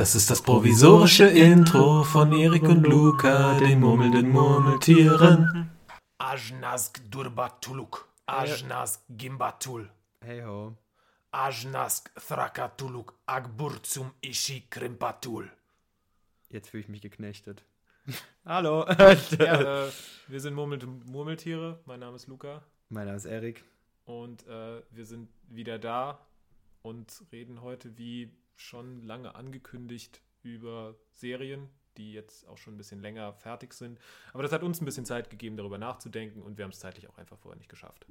Das ist das provisorische Intro von Erik und Luca, den murmelnden Murmeltieren. Ajnask Durbatuluk, Ajnask Gimbatul, Hey ho. Ajnask Thrakatuluk, Agburzum Ishi Krimpatul. Jetzt fühle ich mich geknechtet. Hallo. Ja, äh, wir sind Murmel Murmeltiere. Mein Name ist Luca mein Name ist Erik. und äh, wir sind wieder da und reden heute, wie schon lange angekündigt, über Serien, die jetzt auch schon ein bisschen länger fertig sind. Aber das hat uns ein bisschen Zeit gegeben, darüber nachzudenken und wir haben es zeitlich auch einfach vorher nicht geschafft.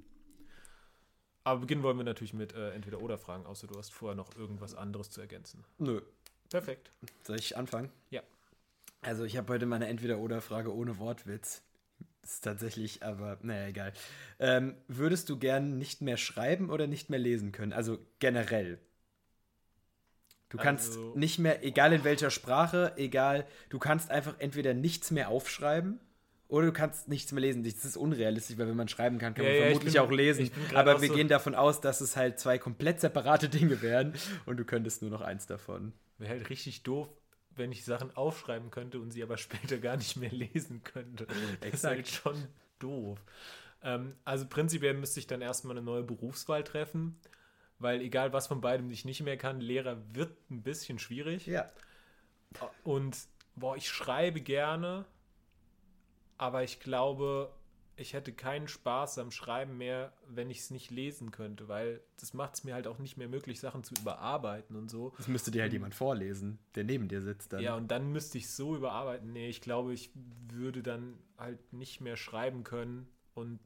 Aber beginnen wollen wir natürlich mit äh, Entweder-Oder-Fragen, außer du hast vorher noch irgendwas anderes zu ergänzen. Nö. Perfekt. Soll ich anfangen? Ja. Also ich habe heute meine Entweder-Oder-Frage ohne Wortwitz. Ist tatsächlich, aber naja, egal. Ähm, würdest du gern nicht mehr schreiben oder nicht mehr lesen können? Also generell. Du kannst Also- nicht mehr, egal in welcher Sprache, egal, du kannst einfach entweder nichts mehr aufschreiben oder du kannst nichts mehr lesen. Das ist unrealistisch, weil wenn man schreiben kann, kann Ja, man ja, ich vermutlich bin- auch lesen. Aber wir so- gehen davon aus, dass es halt zwei komplett separate Dinge wären und du könntest nur noch eins davon. Wäre halt richtig doof, wenn ich Sachen aufschreiben könnte und sie aber später gar nicht mehr lesen könnte. Das ist halt schon doof. Ähm, also prinzipiell müsste ich dann erstmal eine neue Berufswahl treffen, weil egal was von beidem ich nicht mehr kann, Lehrer wird ein bisschen schwierig. Ja. Und boah, ich schreibe gerne, aber ich glaube, ich hätte keinen Spaß am Schreiben mehr, wenn ich es nicht lesen könnte, weil das macht es mir halt auch nicht mehr möglich, Sachen zu überarbeiten und so. Das müsste dir halt jemand vorlesen, der neben dir sitzt dann. Ja, und dann müsste ich so überarbeiten. Nee, ich glaube, ich würde dann halt nicht mehr schreiben können. Und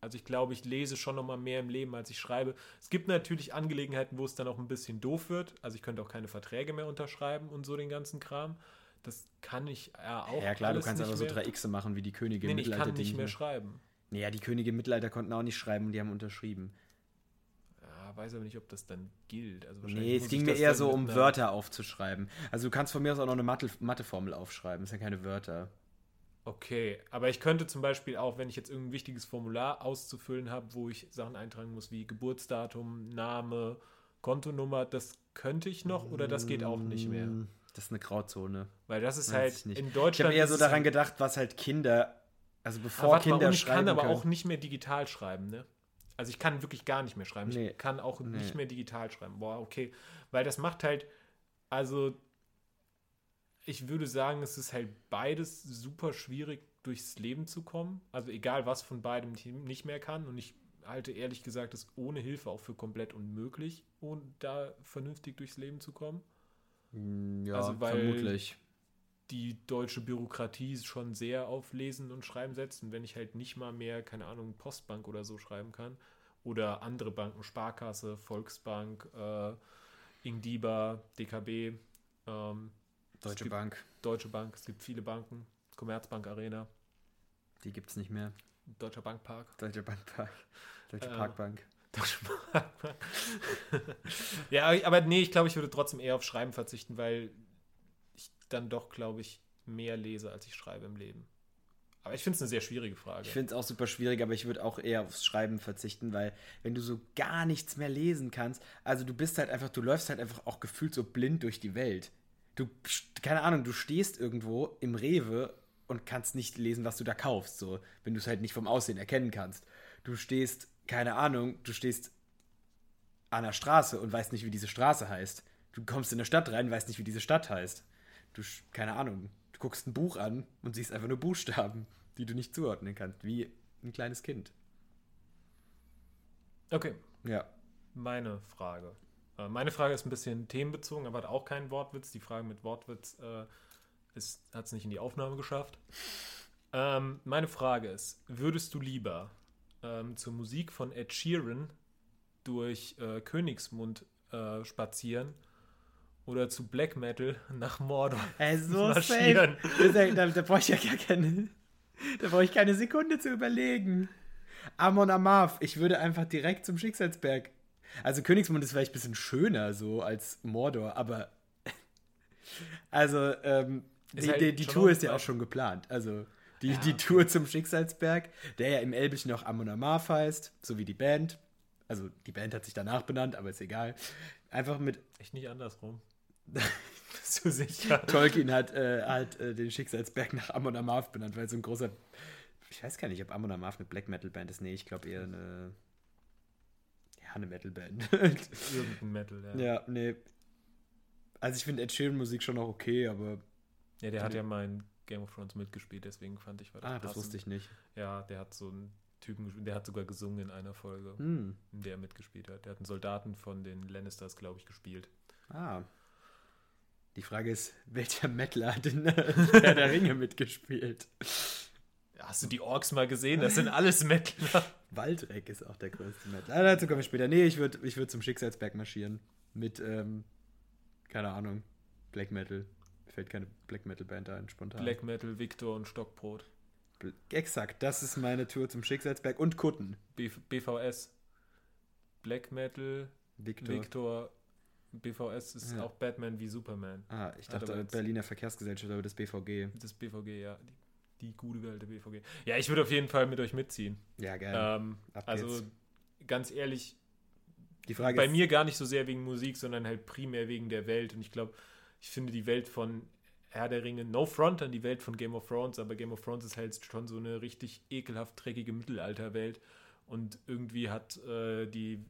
also ich glaube, ich lese schon noch mal mehr im Leben, als ich schreibe. Es gibt natürlich Angelegenheiten, wo es dann auch ein bisschen doof wird. Also ich könnte auch keine Verträge mehr unterschreiben und so den ganzen Kram. Das kann ich ja auch. Ja, klar, du kannst einfach so drei Xe machen wie die Könige Nee, im nee, ich Mittelalter. kann die nicht mehr schreiben. Nee, ja, die Könige im Mittelalter konnten auch nicht schreiben und die haben unterschrieben. Ja, weiß aber nicht, ob das dann gilt. Also Nee, es ging ich mir eher so um Wörter aufzuschreiben. Also du kannst von mir aus auch noch eine Mathe Matheformel aufschreiben, das sind ja keine Wörter. Okay, aber ich könnte zum Beispiel auch, wenn ich jetzt irgendein wichtiges Formular auszufüllen habe, wo ich Sachen eintragen muss wie Geburtsdatum, Name, Kontonummer, das könnte ich noch oder das geht auch nicht mehr. Mm, Das ist eine Grauzone. Weil das ist Weiß halt ich nicht. in Ich Deutschland. habe eher so daran halt- gedacht, was halt Kinder, also Ah, bevor mal, Kinder und ich schreiben kann aber können. auch nicht mehr digital schreiben, ne? Also ich kann wirklich gar nicht mehr schreiben. Nee. Ich kann auch Nee. nicht mehr digital schreiben. Boah, okay. Weil das macht halt, also ich würde sagen, es ist halt beides super schwierig durchs Leben zu kommen. Also egal, was von beidem ich nicht mehr kann. Und ich halte ehrlich gesagt es ohne Hilfe auch für komplett unmöglich, ohne da vernünftig durchs Leben zu kommen. Mm, Ja, also weil- vermutlich. die deutsche Bürokratie schon sehr auf Lesen und Schreiben setzt. Und wenn ich halt nicht mal mehr, keine Ahnung, Postbank oder so schreiben kann oder andere Banken, Sparkasse, Volksbank, äh, Ingdiba, DKB, ähm, Deutsche gibt Bank, Deutsche Bank, es gibt viele Banken, Commerzbank Arena, die gibt's nicht mehr. Deutscher Bankpark. Deutsche Bank, Park. Deutsche Äh, Parkbank. Deutsche Bankpark. ja, aber nee, ich glaube, ich würde trotzdem eher auf Schreiben verzichten, weil ich dann doch, glaube ich, mehr lese, als ich schreibe im Leben. Aber ich finde es eine sehr schwierige Frage. Ich finde es auch super schwierig, aber ich würde auch eher aufs Schreiben verzichten, weil wenn du so gar nichts mehr lesen kannst, also du bist halt einfach, du läufst halt einfach auch gefühlt so blind durch die Welt. Du, keine Ahnung, du stehst irgendwo im Rewe und kannst nicht lesen, was du da kaufst, so, wenn du es halt nicht vom Aussehen erkennen kannst. Du stehst, keine Ahnung, du stehst an der Straße und weißt nicht, wie diese Straße heißt. Du kommst in eine Stadt rein, weißt nicht, wie diese Stadt heißt. Du, keine Ahnung, du guckst ein Buch an und siehst einfach nur Buchstaben, die du nicht zuordnen kannst, wie ein kleines Kind. okay, Ja. meine Frage. Äh, meine Frage ist ein bisschen themenbezogen, aber hat auch keinen Wortwitz. Die Frage mit Wortwitz äh, hat es nicht in die Aufnahme geschafft. Ähm, meine Frage ist, würdest du lieber ähm, zur Musik von Ed Sheeran durch äh, Königsmund äh, spazieren oder zu Black Metal nach Mordor Ey, so marschieren? safe. Da, da, da brauche ich ja gar keine. Da brauche ich keine Sekunde zu überlegen. Amon Amarth, ich würde einfach direkt zum Schicksalsberg. Also Königsmund ist vielleicht ein bisschen schöner so als Mordor, aber also ähm, die, halt die, die Tour ist ja auch schon geplant. Also die, Ja, die okay. Tour zum Schicksalsberg, der ja im Elbischen auch Amon Amarth heißt, so wie die Band. Also die Band hat sich danach benannt, aber ist egal. Einfach mit Echt nicht andersrum. zu sicher. Tolkien hat, äh, hat äh, den Schicksalsberg nach Amon Amarth benannt, weil so ein großer. Ich weiß gar nicht, ob Amon Amarth eine Black Metal Band ist. Nee, ich glaube eher eine. Ja, eine Metal Band. Irgendein Metal, ja. ja, nee. Also ich finde Ed Sheeran Musik schon noch okay, aber. Ja, der hat ja mal in Game of Thrones mitgespielt, deswegen fand ich war Ah, das wusste ich nicht. Ja, der hat so einen Typen gespielt, der hat sogar gesungen in einer Folge, Hm. in der er mitgespielt hat. Der hat einen Soldaten von den Lannisters, glaube ich, gespielt. Ah. Die Frage ist, welcher Metaler hat in äh, Herr der Ringe mitgespielt? Hast du die Orks mal gesehen? Das sind alles Mettler. Waldreck ist auch der größte Metaler. Ah, dazu komme ich später. Nee, ich würde ich würd zum Schicksalsberg marschieren. Mit, ähm, keine Ahnung, Black Metal. Mir fällt keine Black Metal Band ein, spontan. Black Metal, Victor und Stockbrot. Bl- Exakt, das ist meine Tour zum Schicksalsberg und Kutten. B BVS. Black Metal, Victor. Victor, BVS ist Ja. auch Batman wie Superman. Ah, ich dachte Berliner Verkehrsgesellschaft, aber das BVG. Das BVG, ja. Die, die gute alte BVG. Ja, ich würde auf jeden Fall mit euch mitziehen. Ja, geil. Ähm, also ganz ehrlich, Die Frage bei mir gar nicht so sehr wegen Musik, sondern halt primär wegen der Welt. Und ich glaube, ich finde die Welt von Herr der Ringe, no front an die Welt von Game of Thrones, aber Game of Thrones ist halt schon so eine richtig ekelhaft dreckige Mittelalterwelt. Und irgendwie hat äh, die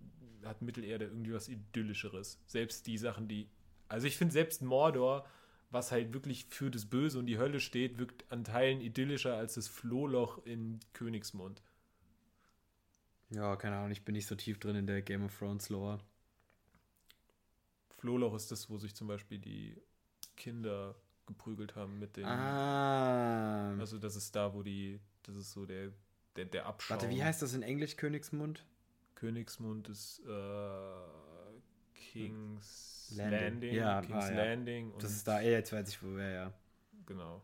hat Mittelerde irgendwie was Idyllischeres. Selbst die Sachen, die. Also ich finde selbst Mordor, was halt wirklich für das Böse und die Hölle steht, wirkt an Teilen idyllischer als das Flohloch in Königsmund. Ja, keine Ahnung, ich bin nicht so tief drin in der Game of Thrones Lore. Flohloch ist das, wo sich zum Beispiel die Kinder geprügelt haben mit den. Ah. Also das ist da, wo die, das ist so der, der, der Abschaum. Warte, wie heißt das in Englisch Königsmund? Königsmund ist äh, King's Landing. Landing. Ja, King's ah, ja. Landing. Das ist da, ey, jetzt weiß ich, wo wer, ja. Genau.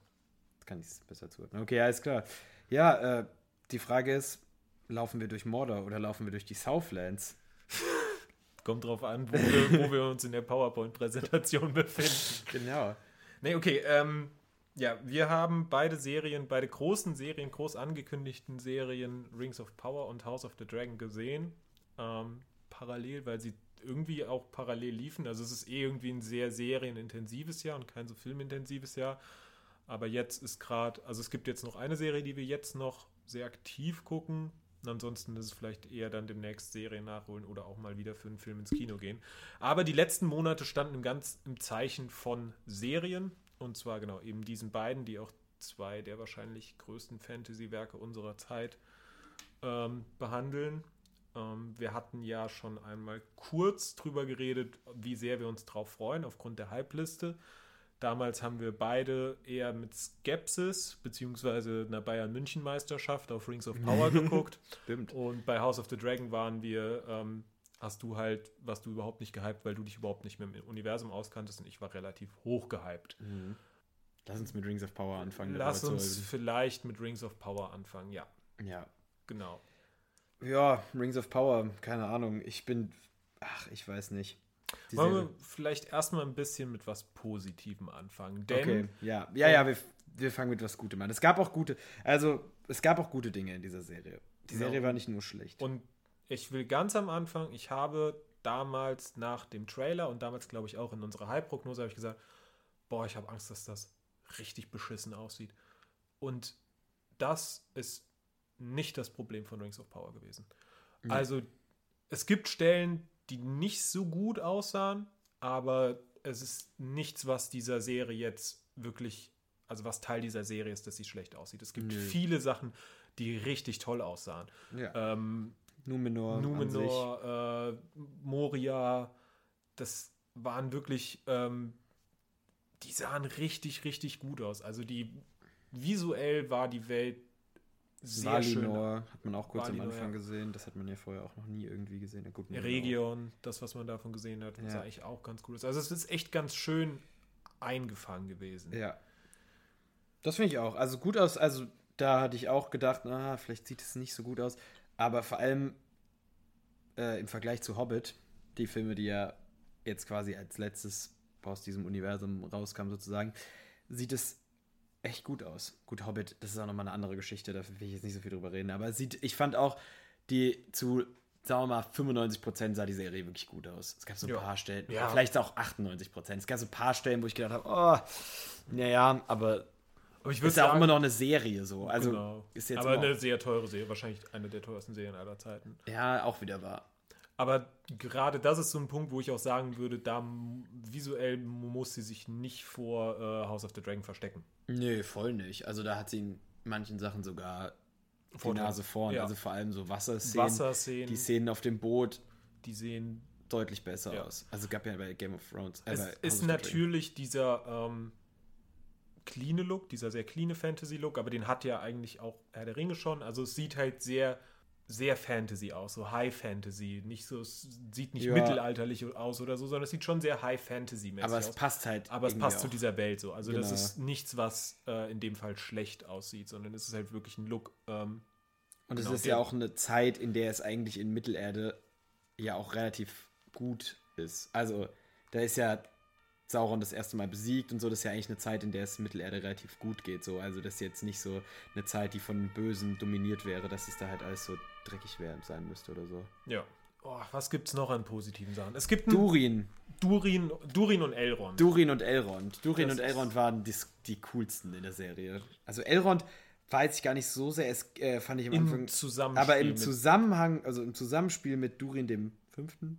Jetzt kann ich es besser zuordnen. Okay, alles klar. Ja, äh, die Frage ist, laufen wir durch Mordor oder laufen wir durch die Southlands? Kommt drauf an, wo wir, wo wir uns in der PowerPoint-Präsentation befinden. Genau. Nee, okay. Ähm, ja, wir haben beide Serien, beide großen Serien, groß angekündigten Serien, Rings of Power und House of the Dragon gesehen. Ähm, parallel, weil sie irgendwie auch parallel liefen. Also es ist eh irgendwie ein sehr serienintensives Jahr und kein so filmintensives Jahr. Aber jetzt ist gerade, also es gibt jetzt noch eine Serie, die wir jetzt noch sehr aktiv gucken. Und ansonsten ist es vielleicht eher dann demnächst Serien nachholen oder auch mal wieder für einen Film ins Kino gehen. Aber die letzten Monate standen ganz im Zeichen von Serien. Und zwar genau eben diesen beiden, die auch zwei der wahrscheinlich größten Fantasy-Werke unserer Zeit ähm, behandeln. Ähm, wir hatten ja schon einmal kurz drüber geredet, wie sehr wir uns drauf freuen, aufgrund der Hype-Liste. Damals haben wir beide eher mit Skepsis beziehungsweise einer Bayern-München-Meisterschaft auf Rings of Power geguckt. Stimmt. Und bei House of the Dragon waren wir, ähm, hast du halt, warst du überhaupt nicht gehypt, weil du dich überhaupt nicht mehr im Universum auskanntest und ich war relativ hoch gehypt. Lass uns mit Rings of Power anfangen. Lass uns vielleicht mit Rings of Power anfangen, ja. Ja. genau. Ja, Rings of Power, keine Ahnung. Ich bin. Ach, ich weiß nicht. Die Wollen Serie- wir vielleicht erstmal ein bisschen mit was Positivem anfangen, denn Okay, ja. Ja, ja, wir, wir fangen mit was Gutem an. Es gab auch gute, also es gab auch gute Dinge in dieser Serie. Die Genau. Serie war nicht nur schlecht. Und ich will ganz am Anfang, ich habe damals nach dem Trailer und damals glaube ich auch in unserer Hype-Prognose habe ich gesagt, boah, ich habe Angst, dass das richtig beschissen aussieht. Und das ist nicht das Problem von Rings of Power gewesen. Also es gibt Stellen, die nicht so gut aussahen, aber es ist nichts, was dieser Serie jetzt wirklich, also was Teil dieser Serie ist, dass sie schlecht aussieht. Es gibt Nö. viele Sachen, die richtig toll aussahen. ja. Ähm, Numenor, Numenor, äh, Moria, das waren wirklich, ähm, die sahen richtig, richtig gut aus. Also die visuell war die Welt sehr schön. Valinor hat man auch kurz Valinor, am Anfang ja. gesehen. Das hat man ja vorher auch noch nie irgendwie gesehen. Ja, gut, Region, das, was man davon gesehen hat, Ja. sah eigentlich auch ganz gut aus. Also es ist echt ganz schön eingefangen gewesen. auch. Ja. Das finde ich auch. Also gut aus, also da hatte ich auch gedacht, na, vielleicht sieht es nicht so gut aus. Aber vor allem äh, im Vergleich zu Hobbit, die Filme, die ja jetzt quasi als letztes aus diesem Universum rauskamen, sozusagen, sieht es echt gut aus. Gut, Hobbit, das ist auch nochmal eine andere Geschichte, da will ich jetzt nicht so viel drüber reden. Aber sieht, ich fand auch die zu sagen wir mal, 95% sah die Serie wirklich gut aus. Es gab so ein Ja. paar Stellen, Ja. vielleicht auch 98%. Es gab so ein paar Stellen, wo ich gedacht habe, oh, naja, aber Aber ich würde ist ja auch immer noch eine Serie so. Also genau. ist jetzt aber eine sehr teure Serie, wahrscheinlich eine der teuersten Serien aller Zeiten. ja auch wieder wahr. Aber gerade das ist so ein Punkt, wo ich auch sagen würde, da visuell muss sie sich nicht vor äh, House of the Dragon verstecken. Nö, voll nicht. Also da hat sie in manchen Sachen sogar die Vorteil. Nase vorn. Ja. Also vor allem so Wasserszenen. Wasserszenen, Die Szenen auf dem Boot die sehen deutlich besser Ja. aus. Also gab ja bei Game of Thrones. äh, Es ist natürlich dieser ähm, cleane Look, dieser sehr cleane Fantasy-Look, aber den hat ja eigentlich auch Herr der Ringe schon. Also es sieht halt sehr, sehr Fantasy aus, so High Fantasy. Nicht so, es sieht nicht Ja. mittelalterlich aus oder so, sondern es sieht schon sehr High Fantasy-mäßig Aber aus. es passt halt. aber es passt zu auch. dieser Welt so. Also das Genau. ist nichts, was äh, in dem Fall schlecht aussieht, sondern es ist halt wirklich ein Look. Ähm, Und es Genau, ist ja auch eine Zeit, in der es eigentlich in Mittelerde ja auch relativ gut ist. Also, da ist ja Sauron das erste Mal besiegt und so. Das ist ja eigentlich eine Zeit, in der es Mittelerde relativ gut geht. So. Also, das ist jetzt nicht so eine Zeit, die von Bösen dominiert wäre, dass es da halt alles so dreckig wär, sein müsste oder so. ja. Oh, was gibt's noch an positiven Sachen? Es gibt Durin. Durin, Durin und Elrond. Durin und Elrond. Durin Das und Elrond waren die, die coolsten in der Serie. Also, Elrond weiß ich gar nicht so sehr. Es äh, fand ich am Im Anfang. Zusammenspiel Aber im Zusammenhang, also im Zusammenspiel mit Durin dem Fünften.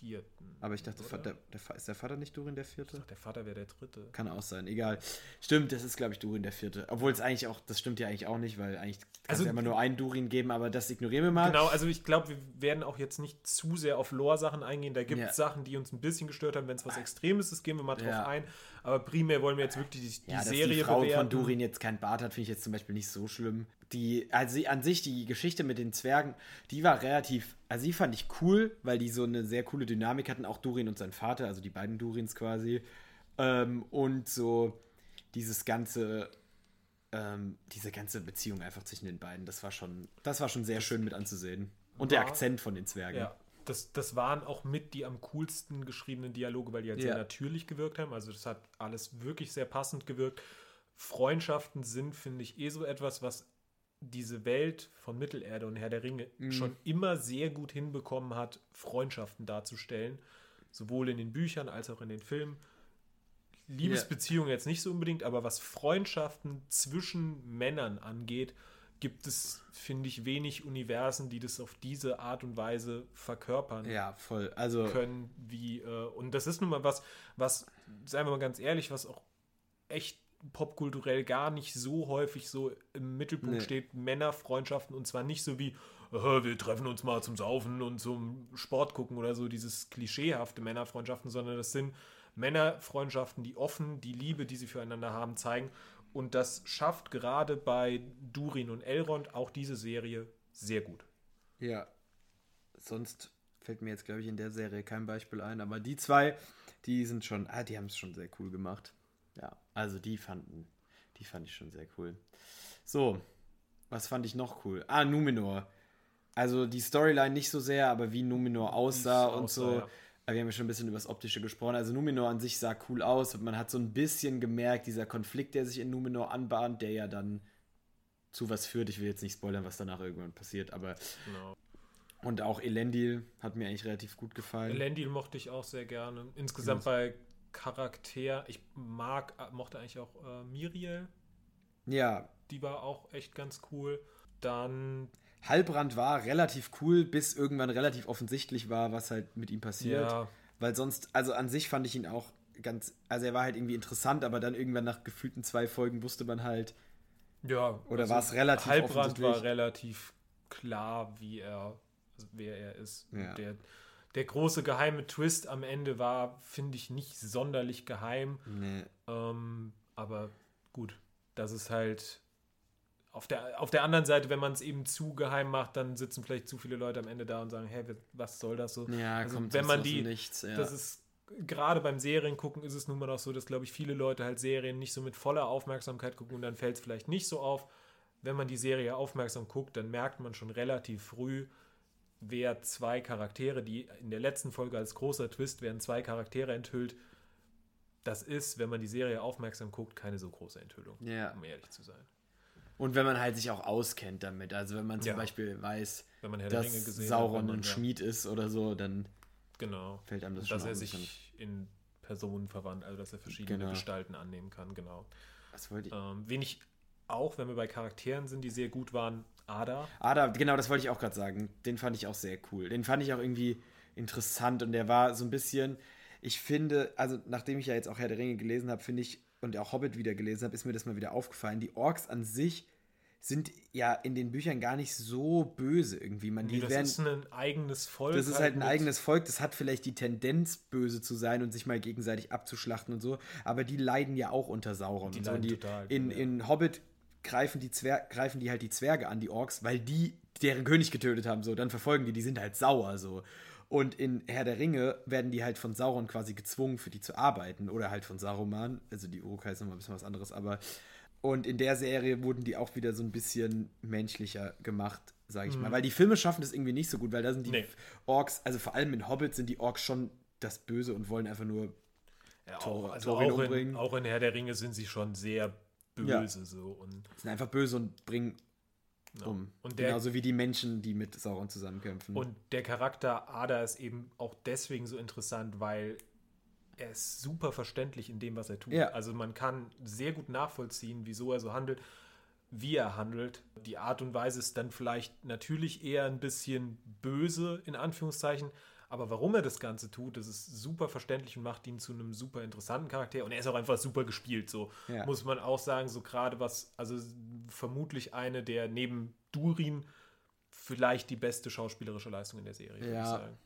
Vierten. Aber ich dachte? Vater, der, ist der Vater nicht Durin der Vierte? Der Vater wäre der dritte. Kann auch sein, egal. Stimmt, das ist, glaube ich, Durin der Vierte. Obwohl es eigentlich auch, das stimmt ja eigentlich auch nicht, weil eigentlich kann es Also- ja immer nur einen Durin geben, aber das ignorieren wir mal. Genau, also ich glaube, wir werden auch jetzt nicht zu sehr auf Lore-Sachen eingehen. Da gibt es Ja. Sachen, die uns ein bisschen gestört haben. Wenn es was Extremes ist, gehen wir mal drauf Ja. ein. Aber primär wollen wir jetzt wirklich die, die Ja, dass Serie die Frau bewerten. von Durin jetzt kein Bart hat, finde ich jetzt zum Beispiel nicht so schlimm. Die, also an sich, die Geschichte mit den Zwergen, die war relativ, also die fand ich cool, weil die so eine sehr coole Dynamik hatten, auch Durin und sein Vater, also die beiden Durins quasi. Ähm, und so dieses ganze, ähm, diese ganze Beziehung einfach zwischen den beiden, das war schon, das war schon sehr schön mit anzusehen. Und der war- Akzent von den Zwergen. Ja, das, das waren auch mit die am coolsten geschriebenen Dialoge, weil die halt Ja. sehr natürlich gewirkt haben. Also das hat alles wirklich sehr passend gewirkt. Freundschaften sind, finde ich, eh so etwas, was diese Welt von Mittelerde und Herr der Ringe Mhm. schon immer sehr gut hinbekommen hat, Freundschaften darzustellen. Sowohl in den Büchern als auch in den Filmen. Liebesbeziehungen jetzt nicht so unbedingt, aber was Freundschaften zwischen Männern angeht, gibt es, finde ich, wenig Universen, die das auf diese Art und Weise verkörpern Ja, voll. Also, können, wie, äh, und das ist nun mal was, was, seien wir mal ganz ehrlich, was auch echt popkulturell gar nicht so häufig so im Mittelpunkt Nee. steht, Männerfreundschaften und zwar nicht so wie, "Äh, wir treffen uns mal zum Saufen und zum Sport gucken oder so, dieses klischeehafte Männerfreundschaften, sondern das sind Männerfreundschaften, die offen die Liebe, die sie füreinander haben, zeigen. Und das schafft gerade bei Durin und Elrond auch diese Serie sehr gut. Ja. Sonst fällt mir jetzt, glaube ich, in der Serie kein Beispiel ein, aber die zwei, die sind schon, ah, die haben es schon sehr cool gemacht. Ja, also die fanden, die fand ich schon sehr cool. So, was fand ich noch cool? Ah, Numenor. Also die Storyline nicht so sehr, aber wie Numenor aussah und aussah, so. ja. Aber wir haben ja schon ein bisschen über das Optische gesprochen. Also Numenor an sich sah cool aus und man hat so ein bisschen gemerkt, dieser Konflikt, der sich in Numenor anbahnt, der ja dann zu was führt. Ich will jetzt nicht spoilern, was danach irgendwann passiert, aber Genau. und auch Elendil hat mir eigentlich relativ gut gefallen. Elendil mochte ich auch sehr gerne. Insgesamt bei Charakter, ich mag, mochte eigentlich auch äh, Miriel, ja, die war auch echt ganz cool. Dann, Halbrand war relativ cool, bis irgendwann relativ offensichtlich war, was halt mit ihm passiert. ja, Weil sonst, also an sich fand ich ihn auch ganz, also er war halt irgendwie interessant, aber dann irgendwann nach gefühlten zwei Folgen wusste man halt, ja. Oder war es relativ Halbrand war relativ klar, wie er, also wer er ist. Ja. Der, der große geheime Twist am Ende war, finde ich, nicht sonderlich geheim. nee, Ähm, aber gut, das ist halt. Auf der, auf der anderen Seite, wenn man es eben zu geheim macht, dann sitzen vielleicht zu viele Leute am Ende da und sagen, hey, was soll das so? ja, Also kommt wenn man die, Nichts. Ja. das ist gerade beim Seriengucken ist es nun mal noch so, dass glaube ich viele Leute halt Serien nicht so mit voller Aufmerksamkeit gucken und dann fällt es vielleicht nicht so auf. Wenn man die Serie aufmerksam guckt, dann merkt man schon relativ früh, wer zwei Charaktere, die in der letzten Folge als großer Twist werden zwei Charaktere enthüllt. Das ist, wenn man die Serie aufmerksam guckt, keine so große Enthüllung, Ja. um ehrlich zu sein. Und wenn man halt sich auch auskennt damit, also wenn man zum Ja. Beispiel weiß, dass Sauron ein ja, Schmied ist oder so, dann Genau. fällt einem das dass schon er auf. sich in Personen verwandt, also dass er verschiedene Genau. Gestalten annehmen kann, genau. Was wollte ich? Ähm, wen ich auch, wenn wir bei Charakteren sind, die sehr gut waren, Ada. Ah, da, genau, das wollte ich auch gerade sagen. Den fand ich auch sehr cool. Den fand ich auch irgendwie interessant und der war so ein bisschen, ich finde, also nachdem ich ja jetzt auch Herr der Ringe gelesen habe, finde ich, und auch Hobbit wieder gelesen habe, ist mir das mal wieder aufgefallen. Die Orks an sich sind ja in den Büchern gar nicht so böse irgendwie. Man, die das werden, ist ein eigenes Volk. das ist halt ein mit- eigenes Volk, das hat vielleicht die Tendenz, böse zu sein und sich mal gegenseitig abzuschlachten und so, aber die leiden ja auch unter Sauron. Die und so. Und die, total, in, ja. in Hobbit greifen die, Zwer greifen die halt die Zwerge an, die Orks, weil die deren König getötet haben, so, dann verfolgen die, die sind halt sauer, so. Und in Herr der Ringe werden die halt von Sauron quasi gezwungen, für die zu arbeiten. Oder halt von Saruman. Also die Urukai ist nochmal ein bisschen was anderes, aber. Und in der Serie wurden die auch wieder so ein bisschen menschlicher gemacht, sage ich mal. Weil die Filme schaffen das irgendwie nicht so gut, weil da sind die Mhm. Nee. Orks, also vor allem in Hobbit sind die Orks schon das Böse und wollen einfach nur. Ja, Tor- auch, also Thorin auch, umbringen. in, auch in Herr der Ringe sind sie schon sehr böse so und, sind einfach böse und bringen um. Und der- Genauso wie die Menschen, die mit Sauron zusammenkämpfen. und der Charakter Ada ist eben auch deswegen so interessant, weil er ist super verständlich in dem, was er tut. Ja. Also man kann sehr gut nachvollziehen, wieso er so handelt, wie er handelt. Die Art und Weise ist dann vielleicht natürlich eher ein bisschen böse, in Anführungszeichen. Aber warum er das Ganze tut, das ist super verständlich und macht ihn zu einem super interessanten Charakter. Und er ist auch einfach super gespielt, so Ja. muss man auch sagen. So gerade was, also vermutlich eine der neben Durin vielleicht die beste schauspielerische Leistung in der Serie, würde Ja. ich sagen.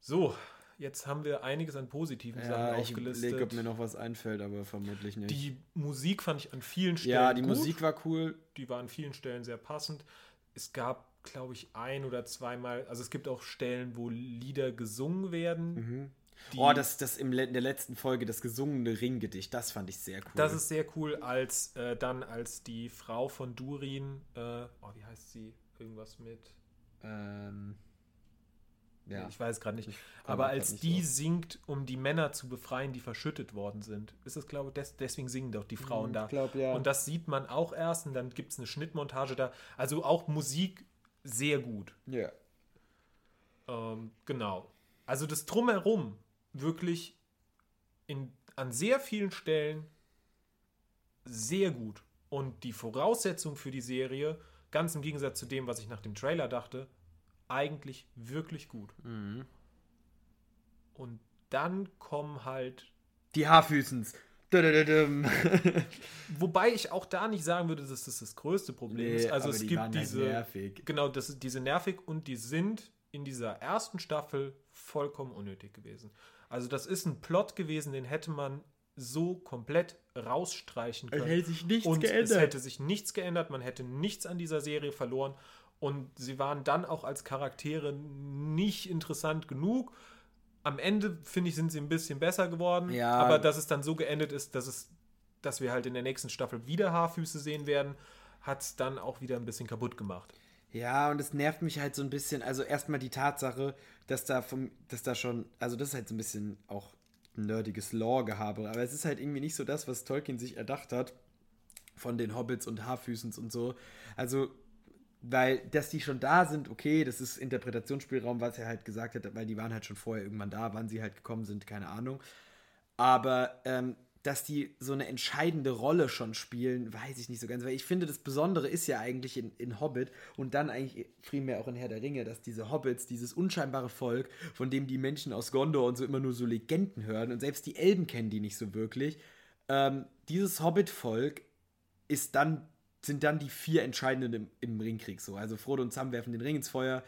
So, jetzt haben wir einiges an positiven Sachen ja, ich aufgelistet. überlege, ob mir noch was einfällt, aber vermutlich nicht. die Musik fand ich an vielen Stellen ja, die gut. Musik war cool. die war an vielen Stellen sehr passend. Es gab, glaube ich, ein oder zweimal, also es gibt auch Stellen, wo Lieder gesungen werden. Die- oh, das, das im, in der letzten Folge, das gesungene Ringgedicht, das fand ich sehr cool. Das ist sehr cool, als äh, dann, als die Frau von Durin, äh, oh, wie heißt sie? Irgendwas mit. Ähm, ja. Ich weiß gerade nicht. Aber als nicht die drauf. singt, um die Männer zu befreien, die verschüttet worden sind, ist es, glaube ich, des, deswegen singen doch die Frauen Hm, da. glaub, ja. Und das sieht man auch erst und dann gibt es eine Schnittmontage da. Also auch Musik sehr gut. ja. Ähm, genau. Also das Drumherum wirklich in, an sehr vielen Stellen sehr gut. Und die Voraussetzung für die Serie, ganz im Gegensatz zu dem, was ich nach dem Trailer dachte, eigentlich wirklich gut. Mhm. Und dann kommen halt. Die Haarfüßens. Wobei ich auch da nicht sagen würde, dass das das größte Problem ist. Also es die gibt diese. nervig. Genau, das ist diese nervig und die sind in dieser ersten Staffel vollkommen unnötig gewesen. Also das ist ein Plot gewesen, den hätte man so komplett rausstreichen können. hätte sich nichts und geändert. es hätte sich nichts geändert, man hätte nichts an dieser Serie verloren und sie waren dann auch als Charaktere nicht interessant genug. Am Ende, finde ich, sind sie ein bisschen besser geworden, Ja. aber dass es dann so geendet ist, dass es dass wir halt in der nächsten Staffel wieder Haarfüße sehen werden, hat es dann auch wieder ein bisschen kaputt gemacht. Ja, und es nervt mich halt so ein bisschen. Also erstmal die Tatsache, dass da vom, dass da schon, also das ist halt so ein bisschen auch nerdiges Lore-Gehabe, aber es ist halt irgendwie nicht so das, was Tolkien sich erdacht hat von den Hobbits und Haarfüßens und so. Also, weil, dass die schon da sind, okay, das ist Interpretationsspielraum, was er halt gesagt hat, weil die waren halt schon vorher irgendwann da, wann sie halt gekommen sind, keine Ahnung. Aber ähm, dass die so eine entscheidende Rolle schon spielen, weiß ich nicht so ganz. Weil ich finde, das Besondere ist ja eigentlich in, in Hobbit und dann eigentlich primär auch in Herr der Ringe, dass diese Hobbits, dieses unscheinbare Volk, von dem die Menschen aus Gondor und so immer nur so Legenden hören und selbst die Elben kennen die nicht so wirklich, ähm, dieses Hobbit-Volk ist dann, sind dann die vier Entscheidenden im, im Ringkrieg so. Also Frodo und Sam werfen den Ring ins Feuer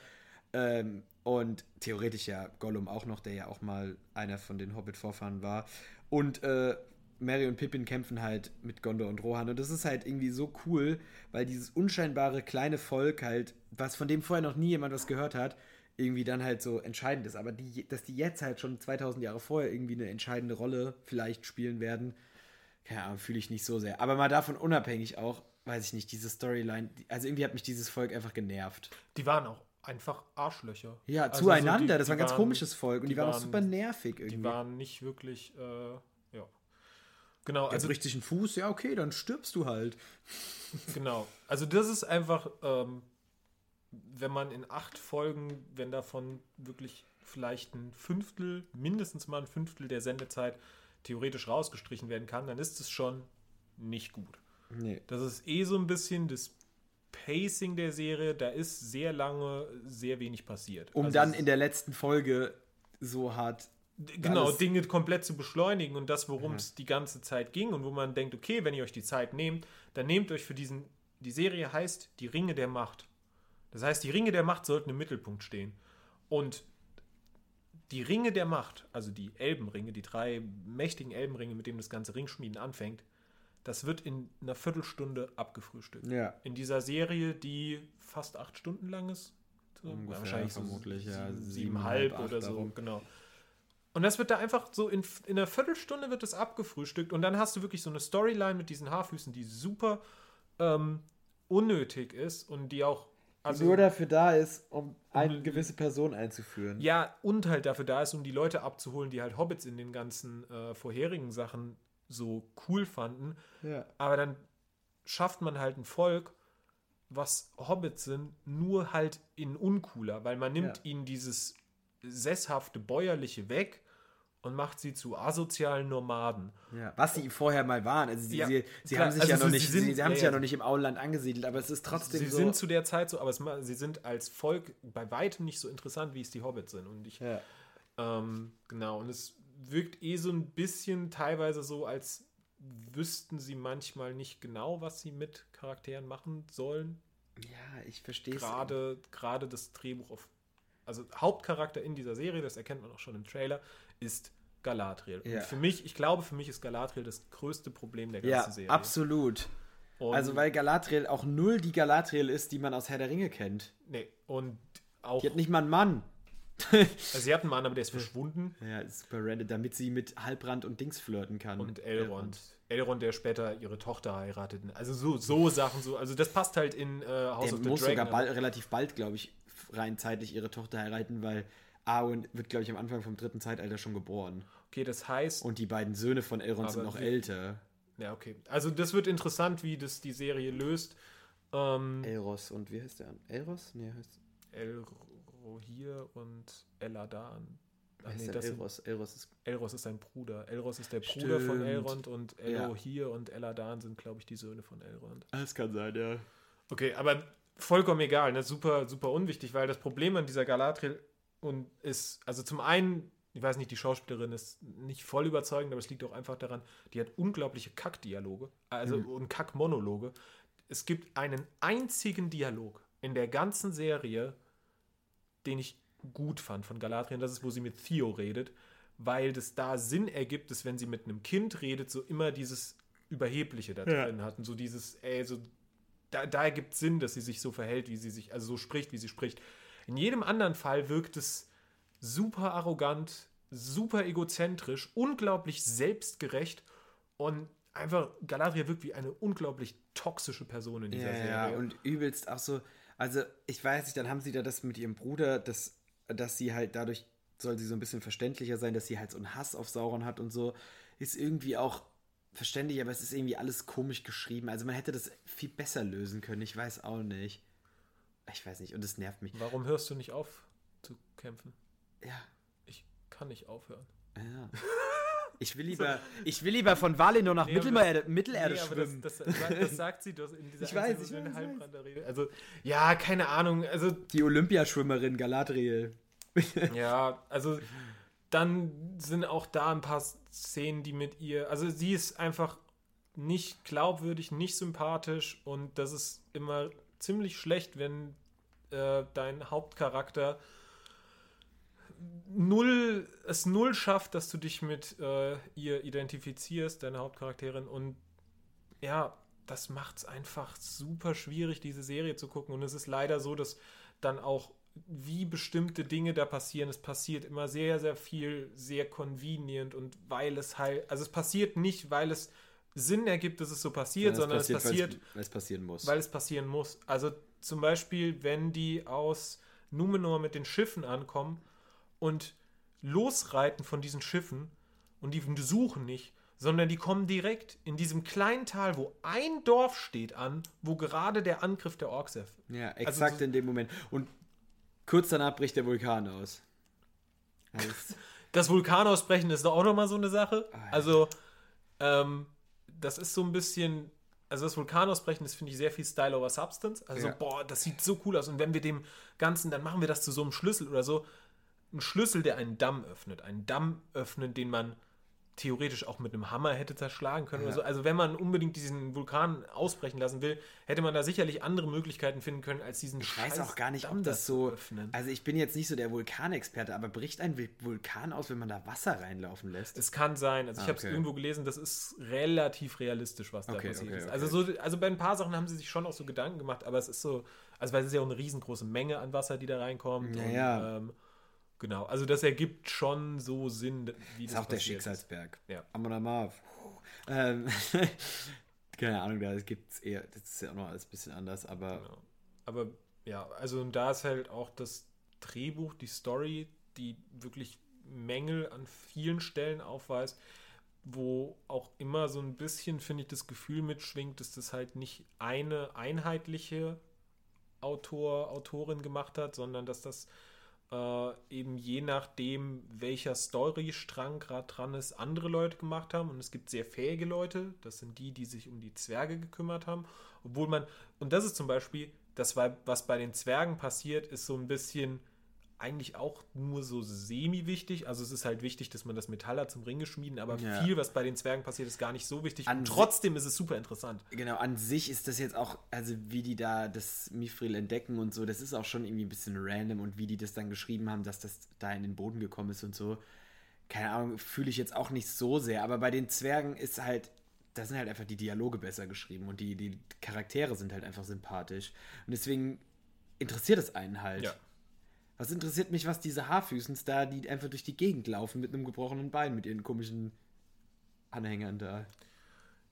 ähm, und theoretisch ja Gollum auch noch, der ja auch mal einer von den Hobbit-Vorfahren war. Und äh, Mary und Pippin kämpfen halt mit Gondor und Rohan. Und das ist halt irgendwie so cool, weil dieses unscheinbare kleine Volk halt, was von dem vorher noch nie jemand was gehört hat, irgendwie dann halt so entscheidend ist. Aber die, dass die jetzt halt schon 2000 Jahre vorher irgendwie eine entscheidende Rolle vielleicht spielen werden, ja, fühle ich nicht so sehr. Aber mal davon unabhängig auch, weiß ich nicht, diese Storyline, also irgendwie hat mich dieses Volk einfach genervt. Die waren auch einfach Arschlöcher. Ja, Also so zueinander, die- das war ein ganz komisches Volk und die, die waren auch waren- super nervig irgendwie. Die waren nicht wirklich, äh, ja. Genau, also, bricht sich einen Fuß, ja, okay, dann stirbst du halt. genau. Also das ist einfach, ähm, wenn man in acht Folgen, wenn davon wirklich vielleicht ein Fünftel, mindestens mal ein Fünftel der Sendezeit theoretisch rausgestrichen werden kann, dann ist es schon nicht gut. Nee. Das ist eh so ein bisschen das Pacing der Serie. Da ist sehr lange sehr wenig passiert. Um Also dann in der letzten Folge so hart. genau Dinge komplett zu beschleunigen und das, worum es die ganze Zeit ging und wo man denkt, okay, wenn ihr euch die Zeit nehmt, dann nehmt euch für diesen. Die Serie heißt Die Ringe der Macht. Das heißt, die Ringe der Macht sollten im Mittelpunkt stehen. Und die Ringe der Macht, also die Elbenringe, die drei mächtigen Elbenringe, mit denen das ganze Ringschmieden anfängt, das wird in einer Viertelstunde abgefrühstückt. Ja. In dieser Serie, die fast acht Stunden lang ist. So, Ungefähr, wahrscheinlich vermutlich, so ja, sieben, acht oder so, darum. genau. Und das wird da einfach so in, in einer Viertelstunde wird das abgefrühstückt und dann hast du wirklich so eine Storyline mit diesen Haarfüßen, die super ähm, unnötig ist und die auch also nur dafür da ist, um eine Um- gewisse Person einzuführen. ja und halt dafür da ist, um die Leute abzuholen, die halt Hobbits in den ganzen äh, vorherigen Sachen so cool fanden. Ja. Aber dann schafft man halt ein Volk, was Hobbits sind, nur halt in uncooler, weil man nimmt Ja. ihnen dieses sesshafte Bäuerliche weg und macht sie zu asozialen Nomaden. Ja, was sie vorher mal waren. Also sie, Ja, sie, sie haben sich also ja noch sie- nicht, sie sie, sind- sie haben ja, sich ja noch nicht im Auenland angesiedelt, aber es ist trotzdem Sie so. sind zu der Zeit so, aber es, sie sind als Volk bei weitem nicht so interessant, wie es die Hobbits sind. Und ich, ähm, genau, und es wirkt eh so ein bisschen teilweise so, als wüssten sie manchmal nicht genau, was sie mit Charakteren machen sollen. ja, ich verstehe es. gerade gerade das Drehbuch auf also Hauptcharakter in dieser Serie, das erkennt man auch schon im Trailer, ist Galadriel. Ja. Und für mich, ich glaube, für mich ist Galadriel das größte Problem der ganzen Ja, Serie. absolut. Und, Also weil Galadriel auch null die Galadriel ist, die man aus Herr der Ringe kennt. nee, und auch Die hat nicht mal einen Mann. also sie hat einen Mann, aber der ist verschwunden Ja, ist super random, damit sie mit Halbrand und Dings flirten kann. und Elrond. Elrond, der später ihre Tochter heiratet. Also so, so Sachen, so. Also das passt halt in äh, House Der of the muss Dragon. sogar bald, relativ bald, glaube ich, rein zeitlich ihre Tochter heiraten, weil Arwen wird, glaube ich, am Anfang vom dritten Zeitalter schon geboren. Okay, das heißt, Und die beiden Söhne von Elrond sind noch wie- älter. ja, okay. Also das wird interessant, wie das die Serie löst. Ähm, Elros und wie heißt der? Elros? Nee, heißt, Elrohir und Eladan. Ach nee, das sind, Elros. Elros ist. Elros ist sein Bruder. Elros ist der Bruder von Stimmt. Elrond und Ja. Elrohir und Eladan sind, glaube ich, die Söhne von Elrond. Das kann sein, ja. Okay, aber vollkommen egal, ne? super, super unwichtig, weil das Problem an dieser Galadriel und ist, also zum einen, ich weiß nicht, die Schauspielerin ist nicht voll überzeugend, aber es liegt auch einfach daran, die hat unglaubliche Kackdialoge, also und Kackmonologe. Es gibt einen einzigen Dialog in der ganzen Serie, den ich gut fand von Galadriel, das ist, wo sie mit Theo redet, weil das da Sinn ergibt, dass wenn sie mit einem Kind redet, so immer dieses Überhebliche da Ja. drin hat und so dieses, ey, so da, da ergibt Sinn, dass sie sich so verhält, wie sie sich, also so spricht, wie sie spricht. In jedem anderen Fall wirkt es super arrogant, super egozentrisch, unglaublich selbstgerecht und einfach Galadriel wirkt wie eine unglaublich toxische Person in dieser Ja, Serie. ja, und übelst auch so, also ich weiß nicht, dann haben sie da das mit ihrem Bruder, dass, dass sie halt dadurch soll sie so ein bisschen verständlicher sein, dass sie halt so einen Hass auf Sauron hat und so, ist irgendwie auch verständlich, aber es ist irgendwie alles komisch geschrieben. Also man hätte das viel besser lösen können, ich weiß auch nicht. Ich weiß nicht, und es nervt mich. Warum hörst du nicht auf zu kämpfen? Ja, Ich kann nicht aufhören. ja. Ich will lieber, ich will lieber von Valinor nach Nee, aber Mittelerde, Nee, aber das, schwimmen. das, das, das sagt sie doch in dieser Ich weiß, ich so weiß, der Rede. Also, ja, keine Ahnung. Also, Die Olympiaschwimmerin Galadriel. Ja, also dann sind auch da ein paar Szenen, die mit ihr, also sie ist einfach nicht glaubwürdig, nicht sympathisch und das ist immer ziemlich schlecht, wenn äh, dein Hauptcharakter null, es null schafft, dass du dich mit äh, ihr identifizierst, deine Hauptcharakterin und ja, das macht es einfach super schwierig, diese Serie zu gucken und es ist leider so, dass dann auch wie bestimmte Dinge da passieren. Es passiert immer sehr, sehr viel, sehr convenient und weil es halt, also es passiert nicht, weil es Sinn ergibt, dass es so passiert, sondern es passiert, weil es passieren muss. weil es passieren muss. Also zum Beispiel, wenn die aus Numenor mit den Schiffen ankommen und losreiten von diesen Schiffen und die suchen nicht, sondern die kommen direkt in diesem kleinen Tal, wo ein Dorf steht an, wo gerade der Angriff der Orks erf- Ja, Also exakt so- in dem Moment. Und kurz danach bricht der Vulkan aus. Also, Das Vulkanausbrechen ist doch auch nochmal so eine Sache. Ah, ja. Also, ähm, das ist so ein bisschen. Also, das Vulkanausbrechen ist, finde ich, sehr viel Style over Substance. Also, Ja. boah, das sieht so cool aus. Und wenn wir dem Ganzen, dann machen wir das zu so einem Schlüssel oder so. Ein Schlüssel, der einen Damm öffnet. Einen Damm öffnen, den man theoretisch auch mit einem Hammer hätte zerschlagen können oder Ja. so. Also, wenn man unbedingt diesen Vulkan ausbrechen lassen will, hätte man da sicherlich andere Möglichkeiten finden können, als diesen ich weiß auch gar nicht, Damm ob da das so. öffnen. Also, ich bin jetzt nicht so der Vulkanexperte, aber bricht ein Vul- Vulkan aus, wenn man da Wasser reinlaufen lässt? Es kann sein. Also ich Ah, habe es okay. irgendwo gelesen, das ist relativ realistisch, was da Okay, passiert okay, ist. Also, so, also bei ein paar Sachen haben sie sich schon auch so Gedanken gemacht, aber es ist so, also weil es ist ja auch eine riesengroße Menge an Wasser, die da reinkommt. Ja, und, ja. Ähm, genau, also das ergibt schon so Sinn, wie ist das auch der passiert ist. Schicksalsberg. Ja. Amon Amarth. Ähm, keine Ahnung, da gibt es eher, das ist ja auch noch alles ein bisschen anders, aber Genau. Aber ja, also und da ist halt auch das Drehbuch, die Story, die wirklich Mängel an vielen Stellen aufweist, wo auch immer so ein bisschen, finde ich, das Gefühl mitschwingt, dass das halt nicht eine einheitliche Autor, Autorin gemacht hat, sondern dass das äh, eben je nachdem, welcher Storystrang gerade dran ist, andere Leute gemacht haben. Und es gibt sehr fähige Leute, das sind die, die sich um die Zwerge gekümmert haben. Obwohl man, und das ist zum Beispiel, das was bei den Zwergen passiert, ist so ein bisschen eigentlich auch nur so semi-wichtig. Also es ist halt wichtig, dass man das Metall hat zum Ringe schmieden, aber Ja. viel, was bei den Zwergen passiert, ist gar nicht so wichtig. An und trotzdem ist es super interessant. Genau, an sich ist das jetzt auch, also wie die da das Mithril entdecken und so, das ist auch schon irgendwie ein bisschen random und wie die das dann geschrieben haben, dass das da in den Boden gekommen ist und so. Keine Ahnung, fühle ich jetzt auch nicht so sehr, aber bei den Zwergen ist halt, da sind halt einfach die Dialoge besser geschrieben und die, die Charaktere sind halt einfach sympathisch. Und deswegen interessiert es einen halt. Ja. Was interessiert mich, was diese Haarfüßens da, die einfach durch die Gegend laufen mit einem gebrochenen Bein, mit ihren komischen Anhängern da.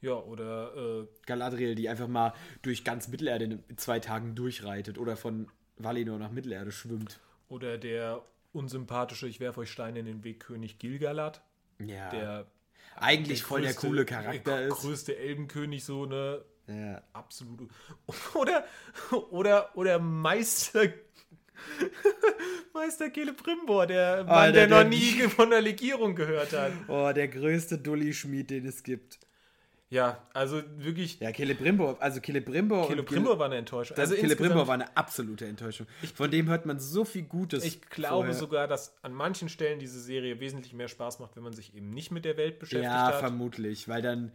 Ja, oder äh, Galadriel, die einfach mal durch ganz Mittelerde in zwei Tagen durchreitet oder von Valinor nach Mittelerde schwimmt. Oder der unsympathische, ich werfe euch Steine in den Weg, König Gilgalad, Ja. der eigentlich voll der größte- coole Charakter der ist. größte Elbenkönig, so eine Ja. absolute. Oder, oder, oder Meister. Meister Celebrimbor, der Mann, der, der- noch nie von der Legierung gehört hat. Oh, der größte Dulli-Schmied, den es gibt. Ja, also wirklich, Ja, Celebrimbor, also Celebrimbor Celebrimbor war eine Enttäuschung. Also Celebrimbor war eine absolute Enttäuschung. Von dem hört man so viel Gutes. Ich glaube vorher. sogar, dass an manchen Stellen diese Serie wesentlich mehr Spaß macht, wenn man sich eben nicht mit der Welt beschäftigt Ja, hat. vermutlich, weil dann,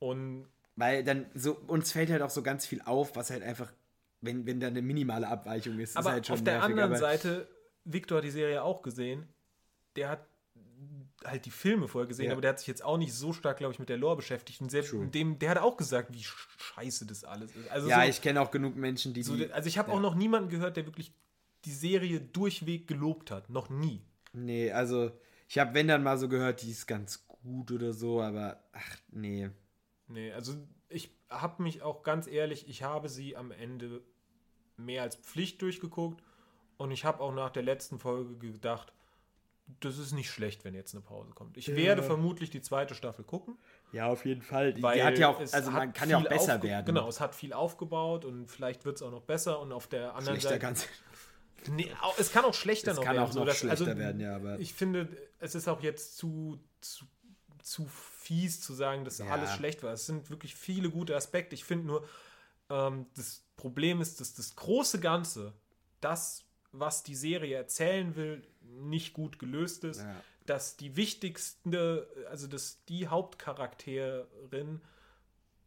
Und weil dann so, uns fällt halt auch so ganz viel auf, was halt einfach, wenn, wenn da eine minimale Abweichung ist, aber ist halt schon auf der nervig, anderen Seite, Victor hat die Serie auch gesehen. Der hat halt die Filme vorher gesehen, Ja. aber der hat sich jetzt auch nicht so stark, glaube ich, mit der Lore beschäftigt. Und selbst True. dem, der hat auch gesagt, wie scheiße das alles ist. Also Ja, so, ich kenne auch genug Menschen, die so, also ich habe ja. auch noch niemanden gehört, der wirklich die Serie durchweg gelobt hat. Noch nie. Nee, also ich habe, wenn dann mal so gehört, die ist ganz gut oder so, aber ach, nee. Nee, also ich habe mich auch ganz ehrlich, ich habe sie am Ende mehr als Pflicht durchgeguckt und ich habe auch nach der letzten Folge gedacht, das ist nicht schlecht, wenn jetzt eine Pause kommt. Ich Ja. werde vermutlich die zweite Staffel gucken, Ja, auf jeden Fall. Die, weil die hat ja auch, also man kann ja auch besser werden. Genau, es hat viel aufgebaut und vielleicht wird es auch noch besser und auf der anderen Schlechter Seite ganz. Nee, au- es kann auch schlechter Es noch kann werden. auch so noch dass- schlechter also, werden, ja, aber- Ich finde, es ist auch jetzt zu, zu, zu fies zu sagen, dass Ja. alles schlecht war. Es sind wirklich viele gute Aspekte. Ich finde nur, ähm, das Problem ist, dass das große Ganze, das, was die Serie erzählen will, nicht gut gelöst ist. Ja. Dass die wichtigste, also dass die Hauptcharakterin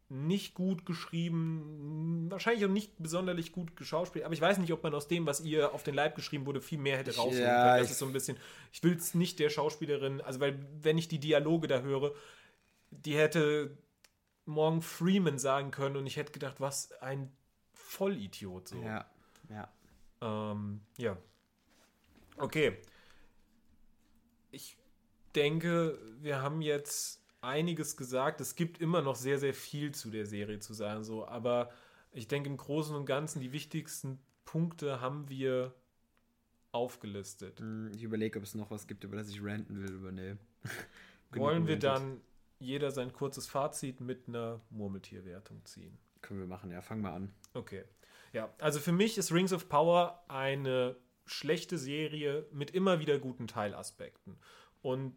nicht gut geschrieben, wahrscheinlich auch nicht besonders gut geschauspielt, aber ich weiß nicht, ob man aus dem, was ihr auf den Leib geschrieben wurde, viel mehr hätte rausholen ja, können. Das ist so ein bisschen, ich will es nicht der Schauspielerin, also weil, wenn ich die Dialoge da höre, die hätte Morgan Freeman sagen können und ich hätte gedacht, was ein Vollidiot. So. Ja, ja. Ähm, ja. Okay. Ich denke, wir haben jetzt einiges gesagt. Es gibt immer noch sehr, sehr viel zu der Serie zu sagen, so, aber ich denke im Großen und Ganzen die wichtigsten Punkte haben wir aufgelistet. Hm, Ich überlege, ob es noch was gibt, über das ich ranten will, nee. Genug Wollen wir dann jeder sein kurzes Fazit mit einer Murmeltierwertung ziehen. Können wir machen, ja. Fang mal an. Okay. Ja, also für mich ist Rings of Power eine schlechte Serie mit immer wieder guten Teilaspekten. Und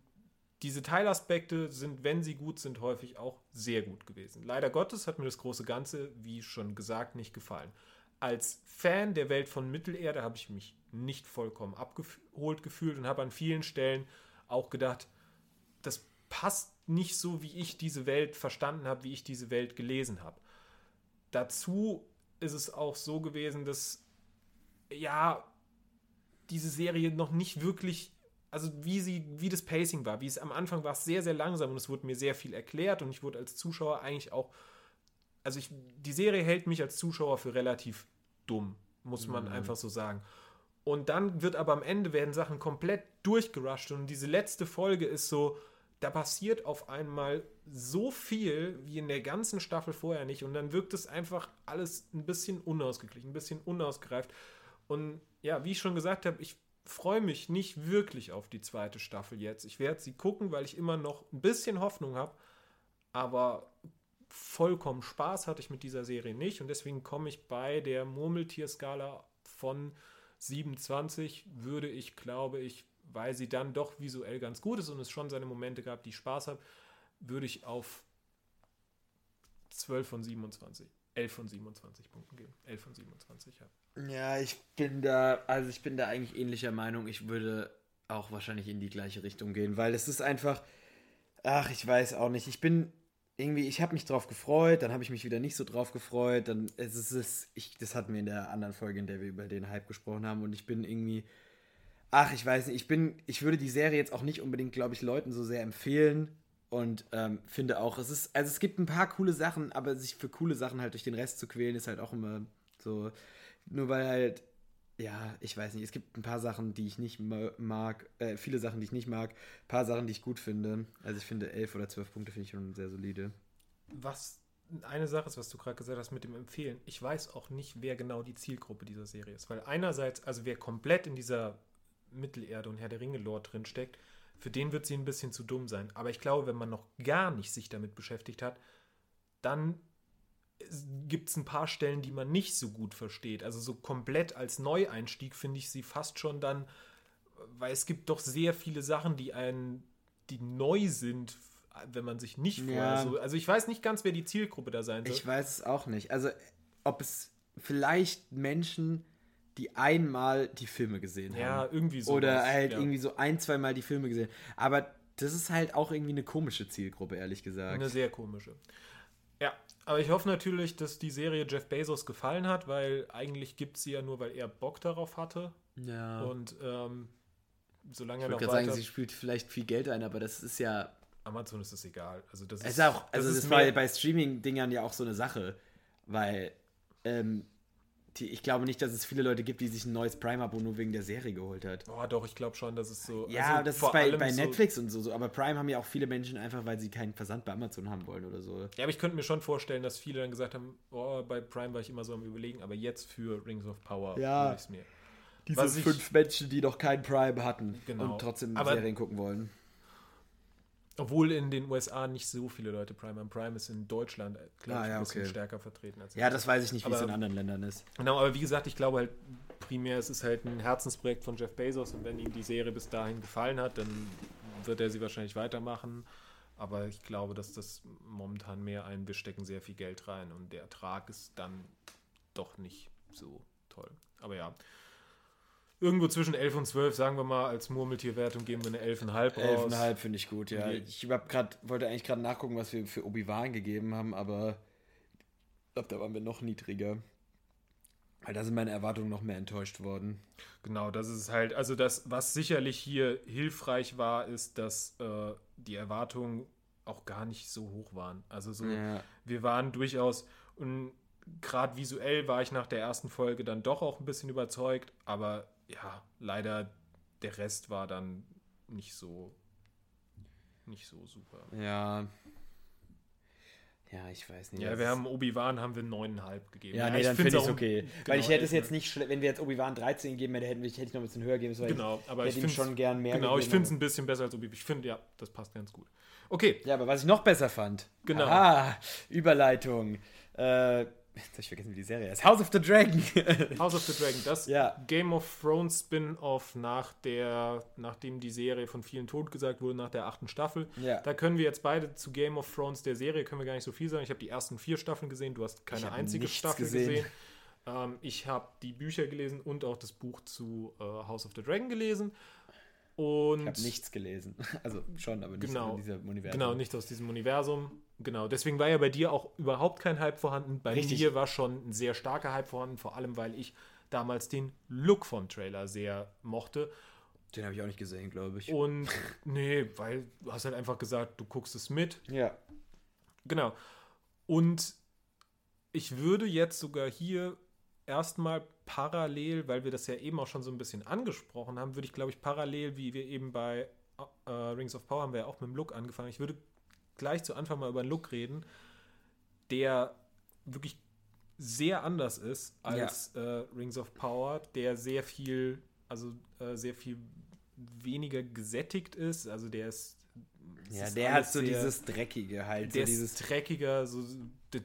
diese Teilaspekte sind, wenn sie gut sind, häufig auch sehr gut gewesen. Leider Gottes hat mir das große Ganze, wie schon gesagt, nicht gefallen. Als Fan der Welt von Mittelerde habe ich mich nicht vollkommen abgeholt gefühlt und habe an vielen Stellen auch gedacht, das passt nicht so, wie ich diese Welt verstanden habe, wie ich diese Welt gelesen habe. Dazu ist es auch so gewesen, dass ja diese Serie noch nicht wirklich, also wie sie, wie das Pacing war, wie es am Anfang war, es sehr, sehr langsam und es wurde mir sehr viel erklärt und ich wurde als Zuschauer eigentlich auch, also ich, die Serie hält mich als Zuschauer für relativ dumm, muss man Mhm. einfach so sagen. Und dann wird aber am Ende werden Sachen komplett durchgerusht und diese letzte Folge ist so, da passiert auf einmal so viel wie in der ganzen Staffel vorher nicht und dann wirkt es einfach alles ein bisschen unausgeglichen, ein bisschen unausgereift. Und ja, wie ich schon gesagt habe, ich freue mich nicht wirklich auf die zweite Staffel jetzt. Ich werde sie gucken, weil ich immer noch ein bisschen Hoffnung habe, aber vollkommen Spaß hatte ich mit dieser Serie nicht und deswegen komme ich bei der Murmeltierskala von 27 würde ich, glaube ich, weil sie dann doch visuell ganz gut ist und es schon seine Momente gab, die ich Spaß habe, würde ich auf 12 von 27, 11 von 27 Punkten gehen. 11 von 27, ja. Ja, ich bin da, also ich bin da eigentlich ähnlicher Meinung. Ich würde auch wahrscheinlich in die gleiche Richtung gehen, weil es ist einfach, ach, ich weiß auch nicht. Ich bin irgendwie, ich habe mich drauf gefreut, dann habe ich mich wieder nicht so drauf gefreut. Dann es ist es, ich, das hatten wir in der anderen Folge, in der wir über den Hype gesprochen haben, und ich bin irgendwie, ach, ich weiß nicht, ich bin, ich würde die Serie jetzt auch nicht unbedingt, glaube ich, Leuten so sehr empfehlen. Und ähm, finde auch, es ist, also es gibt ein paar coole Sachen, aber sich für coole Sachen halt durch den Rest zu quälen, ist halt auch immer so, nur weil halt, ja, ich weiß nicht, es gibt ein paar Sachen, die ich nicht ma- mag, äh, viele Sachen, die ich nicht mag, ein paar Sachen, die ich gut finde. Also ich finde elf oder zwölf Punkte finde ich schon sehr solide. Was eine Sache ist, was du gerade gesagt hast mit dem Empfehlen. Ich weiß auch nicht, wer genau die Zielgruppe dieser Serie ist. Weil einerseits, also wer komplett in dieser Mittelerde und Herr der Ringe-Lore drin steckt, für den wird sie ein bisschen zu dumm sein. Aber ich glaube, wenn man noch gar nicht sich damit beschäftigt hat, dann gibt es ein paar Stellen, die man nicht so gut versteht. Also so komplett als Neueinstieg finde ich sie fast schon dann, weil es gibt doch sehr viele Sachen, die einen, die neu sind, wenn man sich nicht vorher Ja. so. Also ich weiß nicht ganz, wer die Zielgruppe da sein soll. Ich weiß es auch nicht. Also ob es vielleicht Menschen, die einmal die Filme gesehen ja, haben. irgendwie so. Oder halt ja. irgendwie so ein, zwei Mal die Filme gesehen. Aber das ist halt auch irgendwie eine komische Zielgruppe, ehrlich gesagt. Eine sehr komische. Ja, aber ich hoffe natürlich, dass die Serie Jeff Bezos gefallen hat, weil eigentlich gibt sie ja nur, weil er Bock darauf hatte. ja. Und ähm, solange ich er würde noch gerade sagen, sie spielt vielleicht viel Geld ein, aber das ist ja. Amazon ist es egal. Also das Es ist ist auch, also das, ist war mehr- bei Streaming-Dingern ja auch so eine Sache, weil ähm, die, ich glaube nicht, dass es viele Leute gibt, die sich ein neues Prime-Abo nur wegen der Serie geholt hat. Oh, doch, ich glaube schon, dass es so. Ja, also das ist bei, bei so- Netflix und so, so, aber Prime haben ja auch viele Menschen einfach, weil sie keinen Versand bei Amazon haben wollen oder so. Ja, aber ich könnte mir schon vorstellen, dass viele dann gesagt haben, oh, bei Prime war ich immer so am überlegen, aber jetzt für Rings of Power Ja. hole ich es mir. Diese Was ich- fünf Menschen, die noch kein Prime hatten Genau. und trotzdem Serien gucken wollen. Obwohl in den USA nicht so viele Leute Prime haben. Prime ist in Deutschland, glaube Ah, ich, ja, ein bisschen okay. stärker vertreten als in Ja, das weiß ich nicht, wie es in anderen Ländern ist. Genau, aber wie gesagt, ich glaube halt primär, es ist halt ein Herzensprojekt von Jeff Bezos und wenn ihm die Serie bis dahin gefallen hat, dann wird er sie wahrscheinlich weitermachen. Aber ich glaube, dass das momentan mehr ein, wir stecken sehr viel Geld rein und der Ertrag ist dann doch nicht so toll. Aber ja. Irgendwo zwischen 11 und 12, sagen wir mal, als Murmeltierwertung geben wir eine 11,5 raus. 11,5 finde ich gut, ja. Ich hab grad, wollte eigentlich gerade nachgucken, was wir für Obi-Wan gegeben haben, aber ich glaube, da waren wir noch niedriger. Weil da sind meine Erwartungen noch mehr enttäuscht worden. Genau, das ist halt, also das, was sicherlich hier hilfreich war, ist, dass äh, die Erwartungen auch gar nicht so hoch waren. Also so, Ja. wir waren durchaus, und gerade visuell war ich nach der ersten Folge dann doch auch ein bisschen überzeugt, aber ja, leider der Rest war dann nicht so, nicht so super. Ja. Ja, ich weiß nicht. Ja, wir haben Obi-Wan haben wir 9,5 gegeben. Ja, nee, dann finde ich es okay. genau, Weil ich hätte es ja. jetzt nicht, wenn wir jetzt Obi-Wan 13 gegeben hätten, hätte ich, hätte ich noch ein bisschen höher geben sollen. Genau, aber ich finde schon gern mehr Genau, ich gegeben, finde es ein bisschen besser als Obi. Ich finde, ja, das passt ganz gut. Okay, Ja, aber was ich noch besser fand. Genau. Ah, Überleitung. Äh, jetzt hab ich vergessen, wie die Serie heißt. House of the Dragon. House of the Dragon, das Ja. Game of Thrones Spin-off nach der, nachdem die Serie von vielen totgesagt wurde, nach der achten Staffel. Ja. Da können wir jetzt beide zu Game of Thrones der Serie, können wir gar nicht so viel sagen. Ich habe die ersten vier Staffeln gesehen, du hast keine einzige Staffel gesehen. gesehen. Ähm, ich habe die Bücher gelesen und auch das Buch zu äh, House of the Dragon gelesen. Und ich habe nichts gelesen. Also schon, aber nicht Genau. in dieser Universum. Genau, nicht aus diesem Universum. Genau, deswegen war ja bei dir auch überhaupt kein Hype vorhanden. Bei Richtig. mir war schon ein sehr starker Hype vorhanden, vor allem weil ich damals den Look vom Trailer sehr mochte. Den habe ich auch nicht gesehen, glaube ich. Und nee, weil du hast halt einfach gesagt, du guckst es mit. Ja. Genau. Und ich würde jetzt sogar hier erstmal parallel, weil wir das ja eben auch schon so ein bisschen angesprochen haben, würde ich, glaube ich, parallel, wie wir eben bei äh, Rings of Power haben wir ja auch mit dem Look angefangen. Ich würde gleich zu Anfang mal über einen Look reden, der wirklich sehr anders ist als äh, Rings of Power, der sehr viel, also äh, sehr viel weniger gesättigt ist. Also der ist. Es Ja, der hat so sehr- dieses Dreckige halt. der so dieses, ist dreckiger, so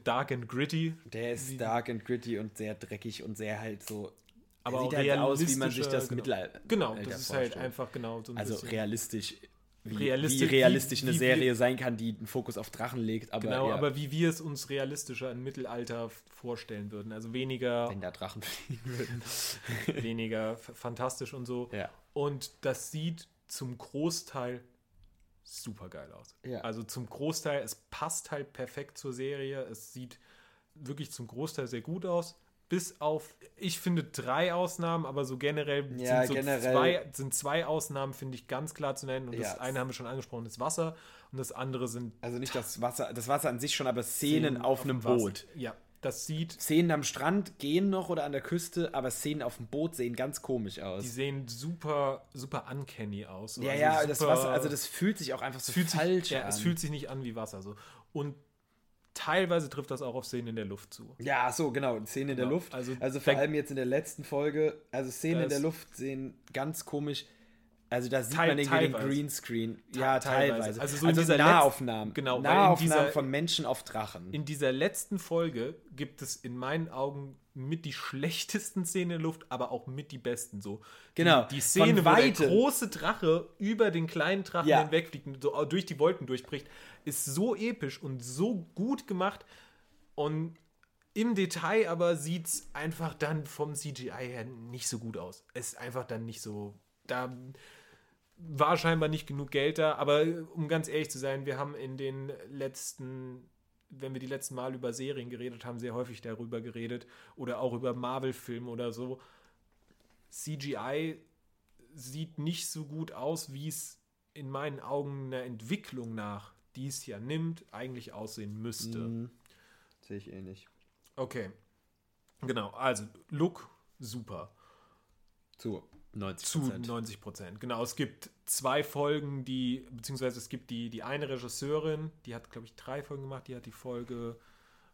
dark and gritty. der ist dark and gritty und sehr dreckig und sehr halt so. Aber sieht halt aus, wie man sich das genau. Mittelalter Genau, das ist halt vorstellt. einfach genau so ein Also bisschen. realistisch. Wie, Realistisch- wie realistisch wie- eine wie- Serie sein kann, die einen Fokus auf Drachen legt, aber, Genau, ja, aber wie wir es uns realistischer im Mittelalter vorstellen würden. Also weniger, wenn da Drachen fliegen würden. weniger fantastisch und so. Ja. Und das sieht zum Großteil super geil aus. Ja. Also zum Großteil, es passt halt perfekt zur Serie. Es sieht wirklich zum Großteil sehr gut aus. Bis auf, ich finde drei Ausnahmen, aber so generell, Ja, sind, so generell- Zwei, sind zwei Ausnahmen, finde ich ganz klar zu nennen. Und Ja. das eine haben wir schon angesprochen, das Wasser. Und das andere sind Also nicht das Wasser, das Wasser an sich schon, aber Szenen, Szenen auf einem dem Wasser. Boot. Ja, das sieht Szenen am Strand gehen noch oder an der Küste, aber Szenen auf dem Boot sehen ganz komisch aus. Die sehen super, super uncanny aus. ja, Also ja, das super- Wasser, also das fühlt sich auch einfach so fühlt falsch sich, ja, an. es fühlt sich nicht an wie Wasser. So. Und teilweise trifft das auch auf Szenen in der Luft zu. ja, so, genau, Szenen in der Genau, Luft. also Also, vor allem jetzt in der letzten Folge, also Szenen in der Luft sehen ganz komisch. Also da sieht Teil- man irgendwie den. Greenscreen. Ja, teilweise. teilweise. Also so in dieser Nahaufnahmen. genau, Nahaufnahmen dieser- von Menschen auf Drachen. In dieser letzten Folge gibt es in meinen Augen mit die schlechtesten Szenen in der Luft, aber auch mit die besten. So. Genau, Die, die Szene, wo der große Drache über den kleinen Drachen Ja. hinwegfliegt und so durch die Wolken durchbricht, ist so episch und so gut gemacht. Und im Detail aber sieht es einfach dann vom CGI her nicht so gut aus. Es ist einfach dann nicht so. Da war scheinbar nicht genug Geld da, aber um ganz ehrlich zu sein, wir haben in den letzten, wenn wir die letzten Mal über Serien geredet haben, sehr häufig darüber geredet oder auch über Marvel-Filme oder so. CGI sieht nicht so gut aus, wie es in meinen Augen einer Entwicklung nach, die es ja nimmt, eigentlich aussehen müsste. Mhm. Sehe ich ähnlich. Okay. Genau, also Look super. Zu 90 Zu 90 Prozent. Genau, es gibt zwei Folgen, die, beziehungsweise es gibt die, die eine Regisseurin, die hat, glaube ich, drei Folgen gemacht, die hat die Folge,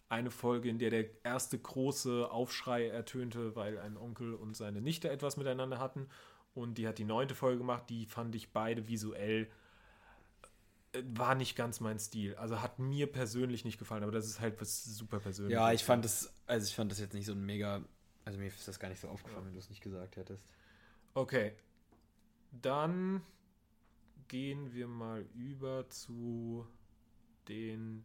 eine Folge, in der der erste große Aufschrei ertönte, weil ein Onkel und seine Nichte etwas miteinander hatten. Und die hat die neunte Folge gemacht, die fand ich beide visuell äh, war nicht ganz mein Stil. Also hat mir persönlich nicht gefallen, aber das ist halt was super persönliches. Ja, ich fand das, also ich fand das jetzt nicht so ein mega, also mir ist das gar nicht so aufgefallen, wenn du es nicht gesagt hättest. Okay. Dann gehen wir mal über zu den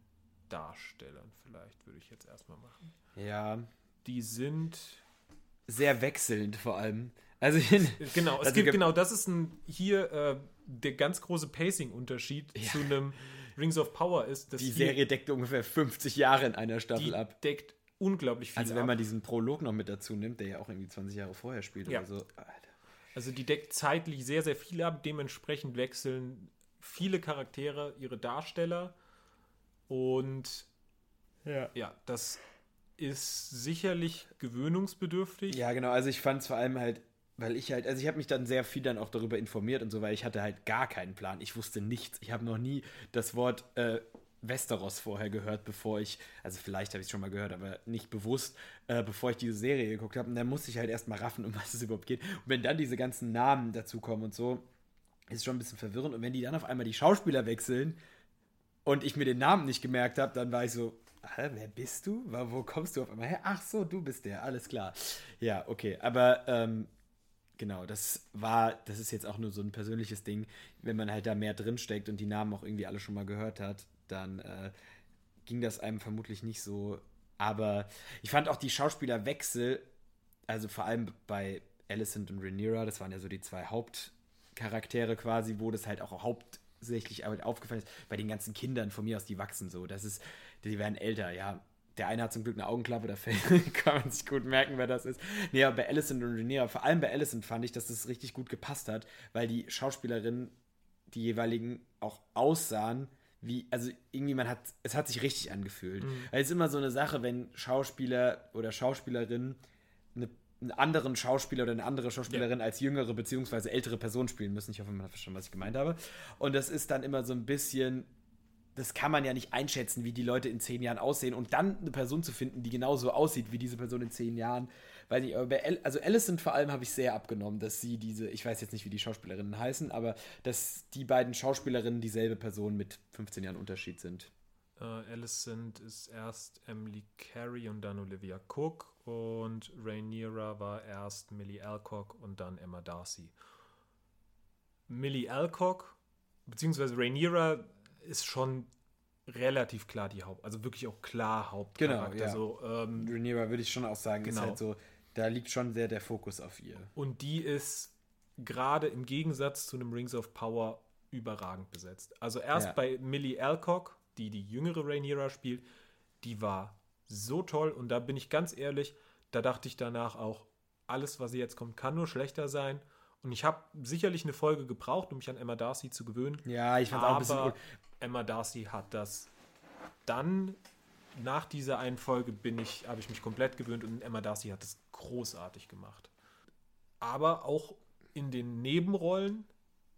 Darstellern. Vielleicht würde ich jetzt erstmal machen. Ja, Die sind. sehr wechselnd vor allem. Also Genau, es Also gibt ge- genau, das ist ein hier äh, der ganz große Pacing-Unterschied zu einem Rings of Power ist, dass die Serie deckt ungefähr 50 Jahre in einer Staffel die ab. deckt unglaublich viel Also wenn ab. man diesen Prolog noch mit dazu nimmt, der ja auch irgendwie 20 Jahre vorher spielt Ja. oder so. Alter. Also die deckt zeitlich sehr, sehr viel ab. Dementsprechend wechseln viele Charaktere ihre Darsteller. Und ja, das ist sicherlich gewöhnungsbedürftig. Ja, genau. Also ich fand es vor allem halt, weil ich halt, also ich habe mich dann sehr viel dann auch darüber informiert und so, weil ich hatte halt gar keinen Plan. Ich wusste nichts. Ich habe noch nie das Wort äh, Westeros vorher gehört, bevor ich, also vielleicht habe ich es schon mal gehört, aber nicht bewusst, äh, bevor ich diese Serie geguckt habe. Und dann musste ich halt erstmal raffen, um was es überhaupt geht. Und wenn dann diese ganzen Namen dazukommen und so, ist es schon ein bisschen verwirrend. Und wenn die dann auf einmal die Schauspieler wechseln, und ich mir den Namen nicht gemerkt habe, dann war ich so, Hä, wer bist du? Wo kommst du auf einmal her? Ach so, du bist der, alles klar. Ja, okay, aber ähm, genau, das war, das ist jetzt auch nur so ein persönliches Ding. Wenn man halt da mehr drinsteckt und die Namen auch irgendwie alle schon mal gehört hat, dann äh, ging das einem vermutlich nicht so. Aber ich fand auch die Schauspielerwechsel, also vor allem bei Alicent und Rhaenyra, das waren ja so die zwei Hauptcharaktere quasi, wo das halt auch hauptsächlich aufgefallen ist, bei den ganzen Kindern von mir aus, die wachsen so. Das ist, die werden älter, ja. Der eine hat zum Glück eine Augenklappe, da kann man sich gut merken, wer das ist. Nee, aber bei Alicent und Rhaenyra, vor allem bei Alicent fand ich, dass das richtig gut gepasst hat, weil die Schauspielerinnen, die jeweiligen, auch aussahen, wie, also irgendwie man hat, es hat sich richtig angefühlt. Mhm. Weil es ist immer so eine Sache, wenn Schauspieler oder Schauspielerinnen eine, einen anderen Schauspieler oder eine andere Schauspielerin ja. als jüngere bzw. ältere Person spielen müssen. Ich hoffe, man hat verstanden, was ich gemeint habe. Und das ist dann immer so ein bisschen, das kann man ja nicht einschätzen, wie die Leute in zehn Jahren aussehen. Und dann eine Person zu finden, die genauso aussieht wie diese Person in zehn Jahren, weiß nicht, aber bei El also Alicent vor allem habe ich sehr abgenommen, dass sie diese, ich weiß jetzt nicht, wie die Schauspielerinnen heißen, aber dass die beiden Schauspielerinnen dieselbe Person mit 15 Jahren Unterschied sind. Uh, Alicent ist erst Emily Carey und dann Olivia Cook und Rhaenyra war erst Millie Alcock und dann Emma Darcy. Millie Alcock, beziehungsweise Rhaenyra ist schon relativ klar die Haupt, also wirklich auch klar Hauptcharakter. Genau, ja. so, ähm, Rhaenyra würde ich schon auch sagen, genau. ist halt so, da liegt schon sehr der Fokus auf ihr. Und die ist gerade im Gegensatz zu einem Rings of Power überragend besetzt. Also erst ja. bei Millie Alcock, die die jüngere Rhaenyra spielt, die war so toll und da bin ich ganz ehrlich, da dachte ich danach auch, alles, was jetzt kommt, kann nur schlechter sein. Und ich habe sicherlich eine Folge gebraucht, um mich an Emma Darcy zu gewöhnen. Ja, ich fand auch ein bisschen. Emma Darcy hat das dann nach dieser einen Folge bin ich, habe ich mich komplett gewöhnt und Emma Darcy hat das großartig gemacht. Aber auch in den Nebenrollen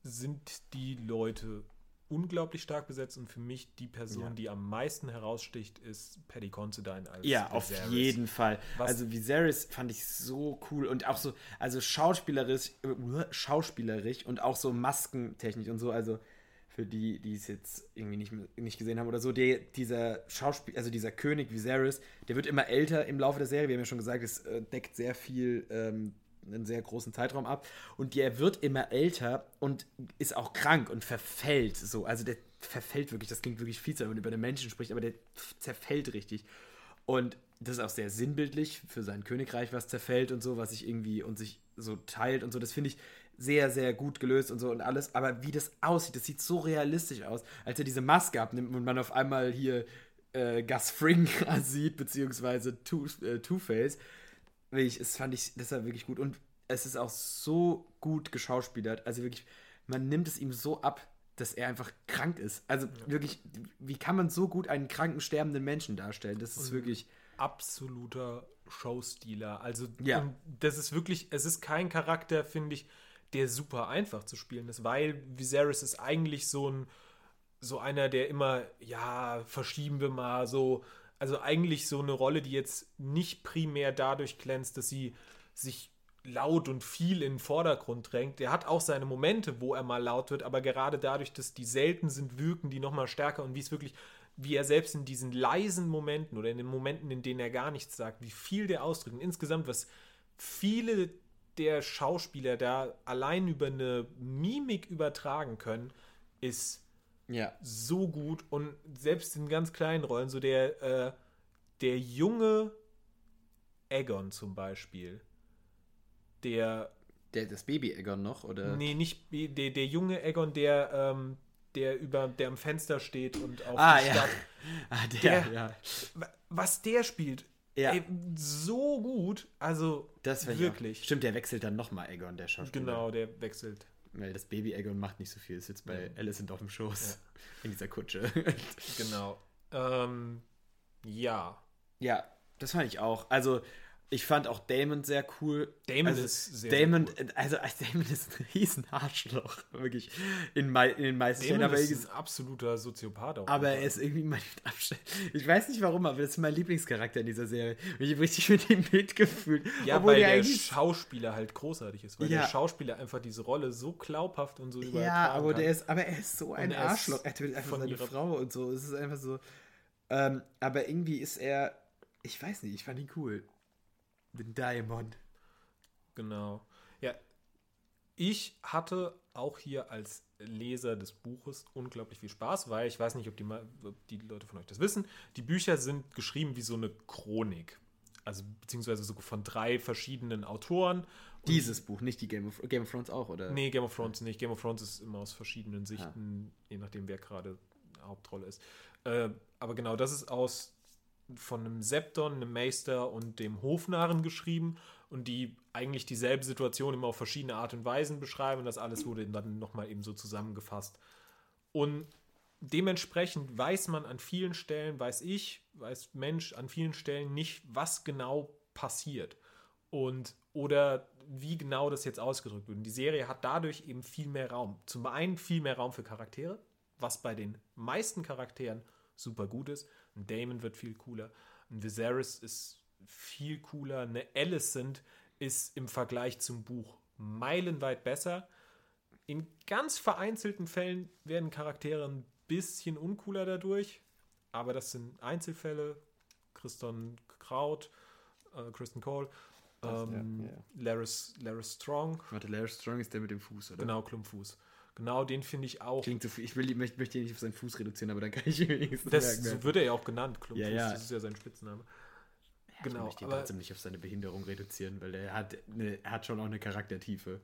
sind die Leute unglaublich stark besetzt und für mich die Person, ja. die am meisten heraussticht, ist Paddy Considine als Ja, Viserys. auf jeden Fall. Was also Viserys fand ich so cool und auch so, also schauspielerisch, äh, schauspielerisch und auch so maskentechnisch und so, also für die, die es jetzt irgendwie nicht, nicht gesehen haben oder so, der, dieser Schauspiel, also dieser König Viserys, der wird immer älter im Laufe der Serie. Wir haben ja schon gesagt, es äh, deckt sehr viel ähm, einen sehr großen Zeitraum ab. Und der wird immer älter und ist auch krank und verfällt so. Also der verfällt wirklich, das klingt wirklich viel, wenn man über den Menschen spricht, aber der zerfällt richtig. Und das ist auch sehr sinnbildlich für sein Königreich, was zerfällt und so, was sich irgendwie und sich so teilt und so. Das finde ich sehr, sehr gut gelöst und so und alles. Aber wie das aussieht, das sieht so realistisch aus, als er diese Maske abnimmt und man auf einmal hier äh, Gus Fring sieht, beziehungsweise äh, Two-Face. Wirklich, das fand ich, das war wirklich gut. Und es ist auch so gut geschauspielert. Also wirklich, man nimmt es ihm so ab, dass er einfach krank ist. Also ja. wirklich, wie kann man so gut einen kranken, sterbenden Menschen darstellen? Das ist und wirklich. Absoluter Showstealer. Also, ja. das ist wirklich, es ist kein Charakter, finde ich, der super einfach zu spielen ist, weil Viserys ist eigentlich so ein, so einer, der immer, ja, verschieben wir mal so, also eigentlich so eine Rolle, die jetzt nicht primär dadurch glänzt, dass sie sich laut und viel in den Vordergrund drängt. Der hat auch seine Momente, wo er mal laut wird, aber gerade dadurch, dass die selten sind, wirken die nochmal stärker und wie es wirklich, wie er selbst in diesen leisen Momenten oder in den Momenten, in denen er gar nichts sagt, wie viel der ausdrückt. Und insgesamt, was viele der Schauspieler da allein über eine Mimik übertragen können, ist ja. so gut. Und selbst in ganz kleinen Rollen, so der, äh, der junge Egon zum Beispiel, der. Der, das Baby Egon noch, oder? Nee, nicht der, der junge Egon, der, ähm, der über, der am Fenster steht und auf ah, die ja. Stadt. Ah, der, der ja. Was der spielt, ja. Ey, so gut. Also das wirklich. Stimmt, der wechselt dann nochmal Egon, der Schauspieler. Genau, der wechselt. Weil das Baby Egon macht nicht so viel. Ist jetzt bei ja. Alicent auf dem Schoß. Ja. In dieser Kutsche. genau. Ähm, ja. Ja, das fand ich auch. Also Ich fand auch Damon sehr cool. Damon also, ist sehr, Damon, sehr also Damon ist ein riesen Arschloch, wirklich. In, mei in den meisten. Damon Aber, ist ist, ein absoluter Soziopath. Auch aber er ist irgendwie mein Abstand. Ich weiß nicht warum, aber das ist mein Lieblingscharakter in dieser Serie. Und ich habe richtig mit ihm mitgefühlt. Ja, obwohl weil der der. Schauspieler halt großartig ist. Weil Ja. der Schauspieler einfach diese Rolle so glaubhaft und so übertragen Ja, aber der ist, aber er ist so ein er Arschloch. Er tötet einfach seine Frau und so. Es ist einfach so. Ähm, aber irgendwie ist er. Ich weiß nicht, ich fand ihn cool. Den Diamond. Genau. Ja, ich hatte auch hier als Leser des Buches unglaublich viel Spaß, weil ich weiß nicht, ob die, ob die Leute von euch das wissen. Die Bücher sind geschrieben wie so eine Chronik. Also beziehungsweise so von drei verschiedenen Autoren. Und- Dieses Buch, nicht die Game of, Game of Thrones auch, oder? Nee, Game of Thrones nicht. Game of Thrones ist immer aus verschiedenen Sichten, je nachdem, wer gerade Hauptrolle ist. Äh, aber genau, das ist aus von einem Septon, einem Meister und dem Hofnarren geschrieben und die eigentlich dieselbe Situation immer auf verschiedene Art und Weisen beschreiben. Und das alles wurde dann nochmal eben so zusammengefasst. Und dementsprechend weiß man an vielen Stellen, weiß ich, weiß Mensch an vielen Stellen nicht, was genau passiert. Und oder wie genau das jetzt ausgedrückt wird. Und die Serie hat dadurch eben viel mehr Raum. Zum einen viel mehr Raum für Charaktere, was bei den meisten Charakteren super gut ist. Ein Damon wird viel cooler. Ein Viserys ist viel cooler. Eine Alicent ist im Vergleich zum Buch meilenweit besser. In ganz vereinzelten Fällen werden Charaktere ein bisschen uncooler dadurch, aber das sind Einzelfälle. Kristen Kraut, äh, Kristen Cole, Das, ja, ähm, ja. Laris, Laris Strong, Warte, Larry Strong ist der mit dem Fuß, oder? genau, Klumpfuß. Genau, den finde ich auch. Klingt so viel. Ich, will, ich möchte, möchte ihn nicht auf seinen Fuß reduzieren, aber dann kann ich ihn wenigstens Das, merken. so wird er ja auch genannt, Klumpfuß, Ja, ja. das ist ja sein Spitzname. ich genau, möchte ihn trotzdem nicht auf seine Behinderung reduzieren, weil er hat, eine, er hat schon auch eine Charaktertiefe.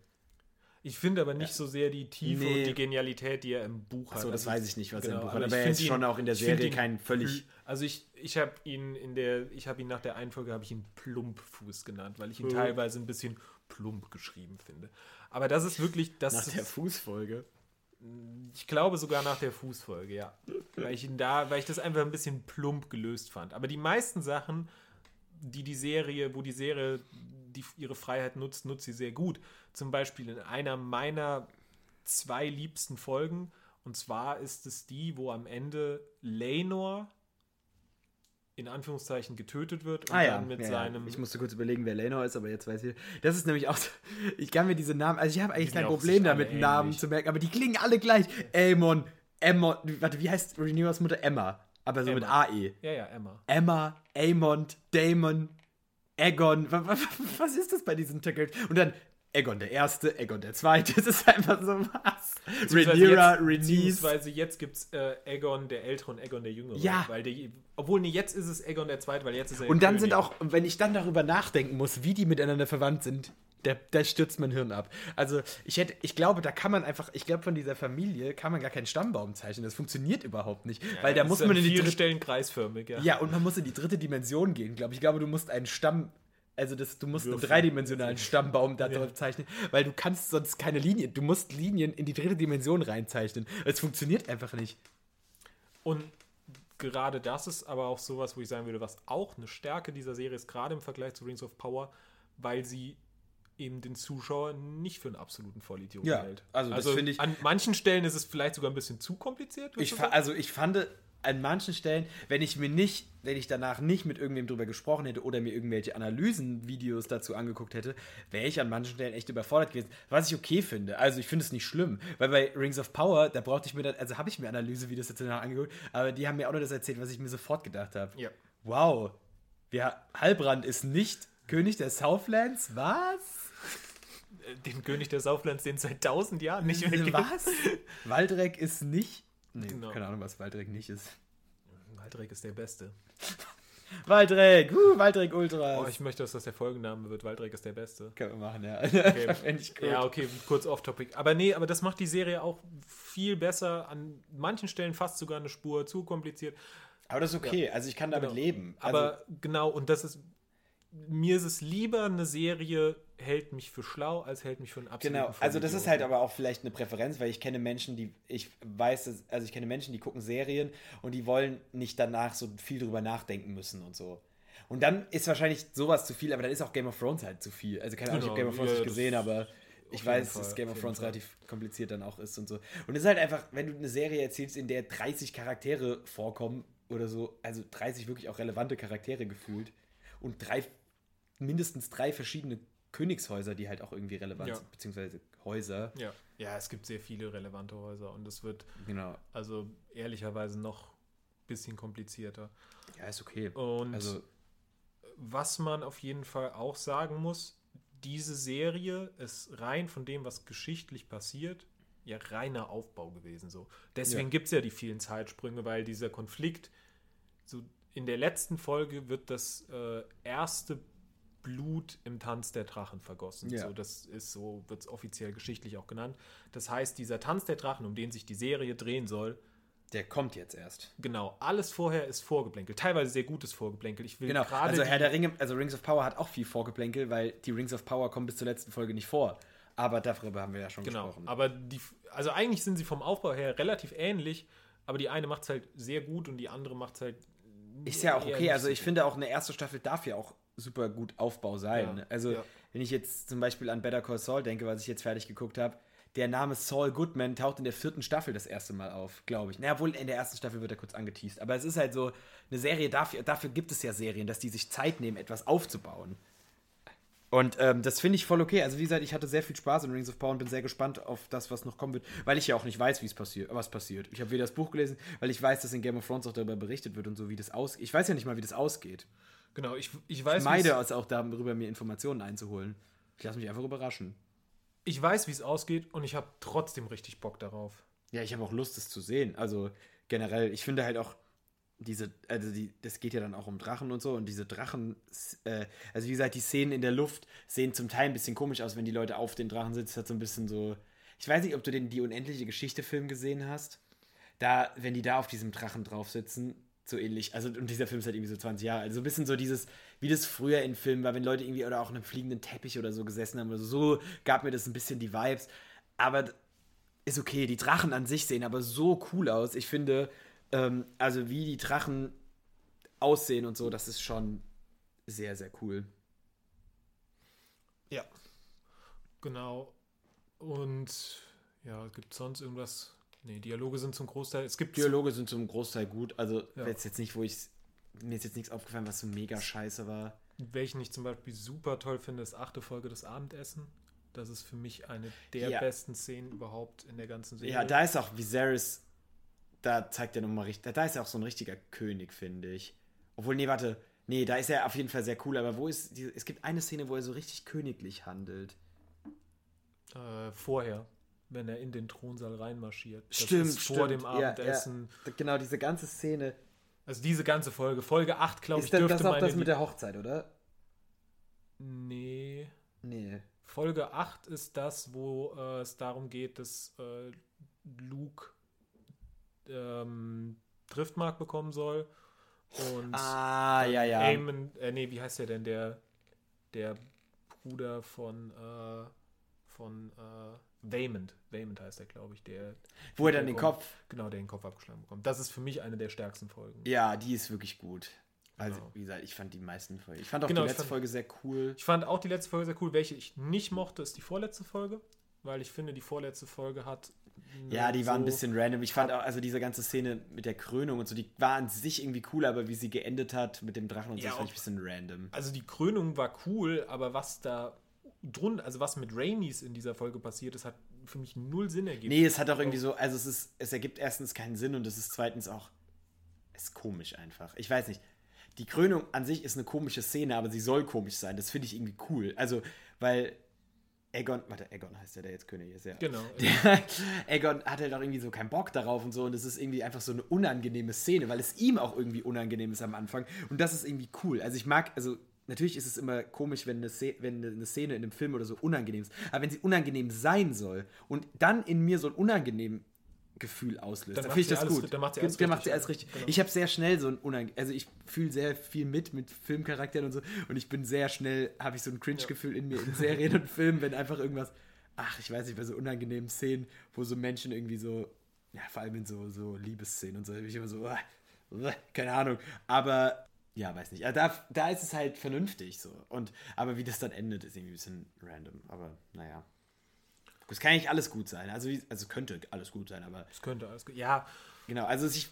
Ich finde aber nicht so sehr die Tiefe Nee. und die Genialität, die er im Buch hat. Achso, das Also weiß ich nicht, was er im Genau, Buch aber hat. ich Aber er ist ihn- schon auch in der Serie ihn kein völlig. Also ich, ich habe ihn in der, ich habe ihn nach der Einfolge habe ich ihn Plumpfuß genannt, weil ich ihn Oh. teilweise ein bisschen plump geschrieben finde. Aber das ist wirklich, das Nach der Fußfolge. ich glaube sogar nach der Fußfolge, ja, weil ich ihn da, weil ich das einfach ein bisschen plump gelöst fand. Aber die meisten Sachen, die die Serie, wo die Serie die ihre Freiheit nutzt, nutzt sie sehr gut. Zum Beispiel in einer meiner zwei liebsten Folgen. Und zwar ist es die, wo am Ende Lenor in Anführungszeichen getötet wird und Ah ja, dann mit ja, ja. seinem. ich musste kurz überlegen, wer Lenor ist, aber jetzt weiß ich. Das ist nämlich auch so, ich kann mir diese Namen, also ich habe eigentlich kein Problem damit, Namen zu merken, aber die klingen alle gleich. Aemon, Emmon, warte, wie heißt Renewers Mutter? Emma, aber so mit Emma. AE. ja, ja, Emma. Emma, Aemond, Damon, Wa- was ist das bei diesen Titeln? Und dann Aegon der Erste, Aegon der Zweite, das ist einfach so was. Rhaenyra, Rhaenys. Beziehungsweise jetzt gibt es äh, Aegon der Ältere und Aegon der Jüngere. Ja. Weil der, obwohl, nee, jetzt ist es Aegon der Zweite, weil jetzt ist er Und dann König. sind auch, wenn ich dann darüber nachdenken muss, wie die miteinander verwandt sind, da, da stürzt mein Hirn ab. Also ich hätte, ich glaube, da kann man einfach, ich glaube, von dieser Familie kann man gar keinen Stammbaum zeichnen. Das funktioniert überhaupt nicht. weil da muss man an in die dritte, Stellen kreisförmig, ja. ja, und man muss in die dritte Dimension gehen, glaube ich. Ich glaube, du musst einen Stamm, also das, du musst einen dreidimensionalen Stammbaum da drauf zeichnen, weil du kannst sonst keine Linien, du musst Linien in die dritte Dimension reinzeichnen. Es funktioniert einfach nicht. Und gerade das ist aber auch sowas, wo ich sagen würde, was auch eine Stärke dieser Serie ist, gerade im Vergleich zu Rings of Power, weil sie eben den Zuschauer nicht für einen absoluten Vollidioten Ja, hält. also das finde ich- An manchen Stellen ist es vielleicht sogar ein bisschen zu kompliziert. Ich, also ich fand an manchen Stellen, wenn ich mir nicht, wenn ich danach nicht mit irgendwem drüber gesprochen hätte oder mir irgendwelche Analysenvideos dazu angeguckt hätte, wäre ich an manchen Stellen echt überfordert gewesen. Was ich okay finde. Also ich finde es nicht schlimm, weil bei Rings of Power, da brauchte ich mir dann, also habe ich mir Analysevideos dazu angeguckt, aber die haben mir auch nur das erzählt, was ich mir sofort gedacht habe. Ja. Wow, wir, Halbrand ist nicht König der Southlands? Was? Den König der Southlands, den seit tausend Jahren nicht mehr gibt. Was? Waldreck ist nicht. Nee, Genau. keine Ahnung, was Waldreck nicht ist. Waldreck ist der Beste. Waldreck, uh, Waldreck Ultra. Oh, ich möchte, dass das der Folgenname wird. Waldreck ist der Beste. Können wir machen, ja. Okay. Ich gut. Ja, okay, kurz off-topic. Aber nee, aber das macht die Serie auch viel besser. An manchen Stellen fast sogar eine Spur zu kompliziert. Aber das ist okay, also ich kann damit Genau. leben. Also, Aber genau, und das ist. Mir ist es lieber, eine Serie hält mich für schlau, als hält mich für einen absoluten Genau, also das ist halt aber auch vielleicht eine Präferenz, weil ich kenne Menschen, die, ich weiß, dass, also ich kenne Menschen, die gucken Serien und die wollen nicht danach so viel drüber nachdenken müssen und so. Und dann ist wahrscheinlich sowas zu viel, aber dann ist auch Game of Thrones halt zu viel. Also keine Ahnung, ich Genau, habe Game of Thrones ja, nicht gesehen, aber ich weiß, Fall, dass Game of Thrones relativ kompliziert dann auch ist und so. Und es ist halt einfach, wenn du eine Serie erzählst, in der 30 Charaktere vorkommen oder so, also 30 wirklich auch relevante Charaktere gefühlt und drei, mindestens drei verschiedene Königshäuser, die halt auch irgendwie relevant Ja. sind, beziehungsweise Häuser. Ja. ja, es gibt sehr viele relevante Häuser und es wird Genau. also ehrlicherweise noch ein bisschen komplizierter. Ja, ist okay. Und Also, was man auf jeden Fall auch sagen muss, diese Serie ist rein von dem, was geschichtlich passiert, ja reiner Aufbau gewesen. So. Deswegen Ja. gibt es ja die vielen Zeitsprünge, weil dieser Konflikt, so in der letzten Folge wird das äh, erste Blut im Tanz der Drachen vergossen. Ja. So, das ist so, wird es offiziell geschichtlich auch genannt. Das heißt, dieser Tanz der Drachen, um den sich die Serie drehen soll, der kommt jetzt erst. genau, alles vorher ist Vorgeplänkel. Teilweise sehr gutes Vorgeplänkel. Ich will Genau, gerade also Herr der Ringe, also Rings of Power hat auch viel Vorgeplänkel, weil die Rings of Power kommen bis zur letzten Folge nicht vor. Aber darüber haben wir ja schon Genau, gesprochen. aber die, also eigentlich sind sie vom Aufbau her relativ ähnlich, aber die eine macht es halt sehr gut und die andere macht es halt. Ist ja auch okay. Also so ich finde auch eine erste Staffel darf ja auch super gut Aufbau sein. Ja, Also ja. wenn ich jetzt zum Beispiel an Better Call Saul denke, was ich jetzt fertig geguckt habe, der Name Saul Goodman taucht in der vierten Staffel das erste Mal auf, glaube ich. Naja, wohl in der ersten Staffel wird er kurz angeteased. Aber es ist halt so, eine Serie, dafür, dafür gibt es ja Serien, dass die sich Zeit nehmen, etwas aufzubauen. Und ähm, das finde ich voll okay. Also wie gesagt, ich hatte sehr viel Spaß in Rings of Power und bin sehr gespannt auf das, was noch kommen wird, weil ich ja auch nicht weiß, wie es passiert, was passiert. Ich habe weder das Buch gelesen, weil ich weiß, dass in Game of Thrones auch darüber berichtet wird und so, wie das ausgeht. Ich weiß ja nicht mal, wie das ausgeht. Genau, ich, ich weiß, Ich meide es auch darüber, mir Informationen einzuholen. Ich lasse mich einfach überraschen. ich weiß, wie es ausgeht und ich habe trotzdem richtig Bock darauf. Ja, ich habe auch Lust, es zu sehen. Also generell, ich finde halt auch diese, also die, das geht ja dann auch um Drachen und so und diese Drachen, äh, also wie gesagt, die Szenen in der Luft sehen zum Teil ein bisschen komisch aus, wenn die Leute auf den Drachen sitzen. Das hat so ein bisschen so, ich weiß nicht, ob du den die unendliche Geschichte-Film gesehen hast. Da, wenn die da auf diesem Drachen drauf sitzen, so ähnlich, also und dieser Film ist halt irgendwie so 20 Jahre alt, so ein bisschen so dieses, wie das früher in Filmen war, wenn Leute irgendwie oder auch in einem fliegenden Teppich oder so gesessen haben oder so, so gab mir das ein bisschen die Vibes. Aber ist okay. Die Drachen an sich sehen aber so cool aus. Ich finde, ähm, also wie die Drachen aussehen und so, das ist schon sehr, sehr cool. Ja. Genau. Und ja, gibt es sonst irgendwas? Nee, Dialoge sind zum Großteil. Es gibt Dialoge sind zum Großteil gut. Also Ja. jetzt, nicht, wo ich mir ist jetzt nichts aufgefallen, was so mega scheiße war. Welchen ich zum Beispiel super toll finde, ist achte Folge des Abendessen. Das ist für mich eine der Ja. besten Szenen überhaupt in der ganzen Serie. Ja, da ist auch Viserys, da zeigt er nochmal richtig, da ist er auch so ein richtiger König, finde ich. Obwohl, nee, warte, nee, da ist er auf jeden Fall sehr cool, aber wo ist, die, es gibt eine Szene, wo er so richtig königlich handelt. äh, vorher, wenn er in den Thronsaal reinmarschiert. Das Stimmt, ist vor stimmt. dem Ja, ja. Abendessen. Genau, diese ganze Szene. Also diese ganze Folge. Folge 8, glaube ich, dürfte das auch das mit der Hochzeit, oder? nee. Nee. Folge 8 ist das, wo äh, es darum geht, dass äh, Luke ähm, Driftmark bekommen soll. Und Ah, ja, ja. Aemon, äh, nee, wie heißt der denn? Der, der Bruder von, äh, von Vaymond. Vaymond heißt er, glaube ich. Der, Wo er dann den Kopf. Genau, der den Kopf abgeschlagen bekommt. Das ist für mich eine der stärksten Folgen. Ja, die ist wirklich gut. Also, Genau. wie gesagt, ich fand die meisten Folgen. Ich fand auch Genau, die letzte fand- Folge sehr cool. Ich fand auch die letzte Folge sehr cool. Welche ich nicht mochte, ist die vorletzte Folge. Weil ich finde, die vorletzte Folge hat. Ja, die war ein so- bisschen random. Ich fand auch, also diese ganze Szene mit der Krönung und so, die war an sich irgendwie cool, aber wie sie geendet hat mit dem Drachen und so, Ja, das fand ich ein bisschen random. Also die Krönung war cool, aber was da drunter, also was mit Rainis in dieser Folge passiert ist, hat für mich null Sinn ergeben. Nee, es hat auch irgendwie so, also es ist, es ergibt erstens keinen Sinn und es ist zweitens auch, es ist komisch einfach. Ich weiß nicht. Die Krönung an sich ist eine komische Szene, aber sie soll komisch sein. Das finde ich irgendwie cool. Also, weil Aegon, warte, Aegon heißt ja, der jetzt König ist, ja. Genau. Der, Aegon hat halt auch irgendwie so keinen Bock darauf und so und es ist irgendwie einfach so eine unangenehme Szene, weil es ihm auch irgendwie unangenehm ist am Anfang und das ist irgendwie cool. Also ich mag, also natürlich ist es immer komisch, wenn eine, Szene, wenn eine Szene in einem Film oder so unangenehm ist, aber wenn sie unangenehm sein soll und dann in mir so ein unangenehm Gefühl auslöst, Dann dann finde ich das alles- gut. dann macht sie alles Dann richtig, sie alles ja. richtig. Genau. Ich habe sehr schnell so ein unangenehm, also ich fühle sehr viel mit mit Filmcharakteren und so und ich bin sehr schnell, habe ich so ein Cringe-Gefühl in mir in Serien und Filmen, wenn einfach irgendwas ach, ich weiß nicht, bei so unangenehmen Szenen, wo so Menschen irgendwie so, ja, vor allem in so, so Liebesszenen und so, ich immer so, ah, keine Ahnung. Aber ja, weiß nicht. Also da, da ist es halt vernünftig so. Und, aber wie das dann endet, ist irgendwie ein bisschen random. Aber naja. Es kann nicht alles gut sein. Also, also könnte alles gut sein, aber Das könnte alles gut. Ja, genau. Also ich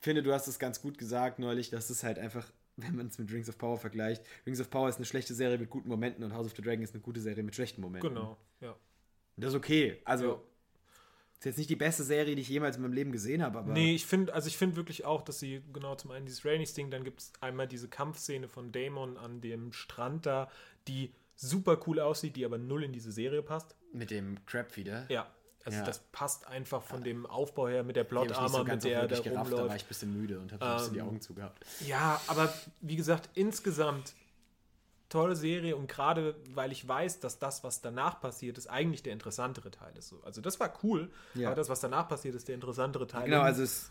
finde, du hast es ganz gut gesagt neulich, dass es halt einfach, wenn man es mit Rings of Power vergleicht, Rings of Power ist eine schlechte Serie mit guten Momenten und House of the Dragon ist eine gute Serie mit schlechten Momenten. genau. Ja. Und das ist okay. Also, Ja. Ist jetzt nicht die beste Serie, die ich jemals in meinem Leben gesehen habe, aber. Nee, ich finde, also ich finde wirklich auch, dass sie genau zum einen dieses Rainys-Ding, dann gibt es einmal diese Kampfszene von Damon an dem Strand da, die super cool aussieht, die aber null in diese Serie passt. Mit dem Crab wieder. Ja, also Ja. das passt einfach von dem Aufbau her mit der nicht Plot-Armor, so ganz mit der auch er da gerafft, da war ich rumläuft. ein bisschen müde und habe so ein bisschen die Ähm, Augen zugehabt. Ja, aber wie gesagt, insgesamt tolle Serie und gerade weil ich weiß, dass das, was danach passiert ist, eigentlich der interessantere Teil ist. So. Also das war cool, Ja. aber das, was danach passiert, ist der interessantere Teil. Genau, also es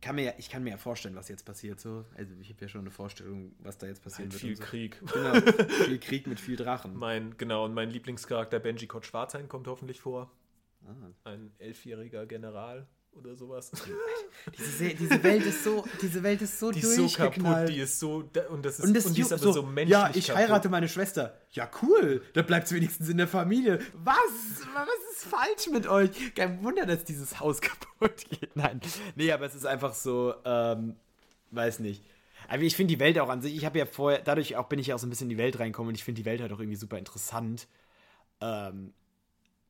kann mir ja, ich kann mir ja vorstellen, was jetzt passiert. So. Also ich habe ja schon eine Vorstellung, was da jetzt passieren halt wird. viel und Krieg. So. Genau, viel Krieg mit viel Drachen. Mein, genau, und mein Lieblingscharakter Benji Kott Schwarzhain kommt hoffentlich vor. Ah. Ein elfjähriger General oder sowas. Diese, Se- diese Welt ist so, diese Welt ist so Die ist so kaputt, die ist so. Und das ist, und, das und die ist aber so, menschlich. Ja, ich kaputt. heirate meine Schwester. Ja, cool. Da bleibt es wenigstens in der Familie. Was? Was ist falsch mit euch? Kein Wunder, dass dieses Haus kaputt geht. Nein. Nee, aber es ist einfach so, ähm, weiß nicht. Aber ich finde die Welt auch an sich, ich habe ja vorher, dadurch auch bin ich ja auch so ein bisschen in die Welt reinkommen und ich finde die Welt halt auch irgendwie super interessant. Ähm,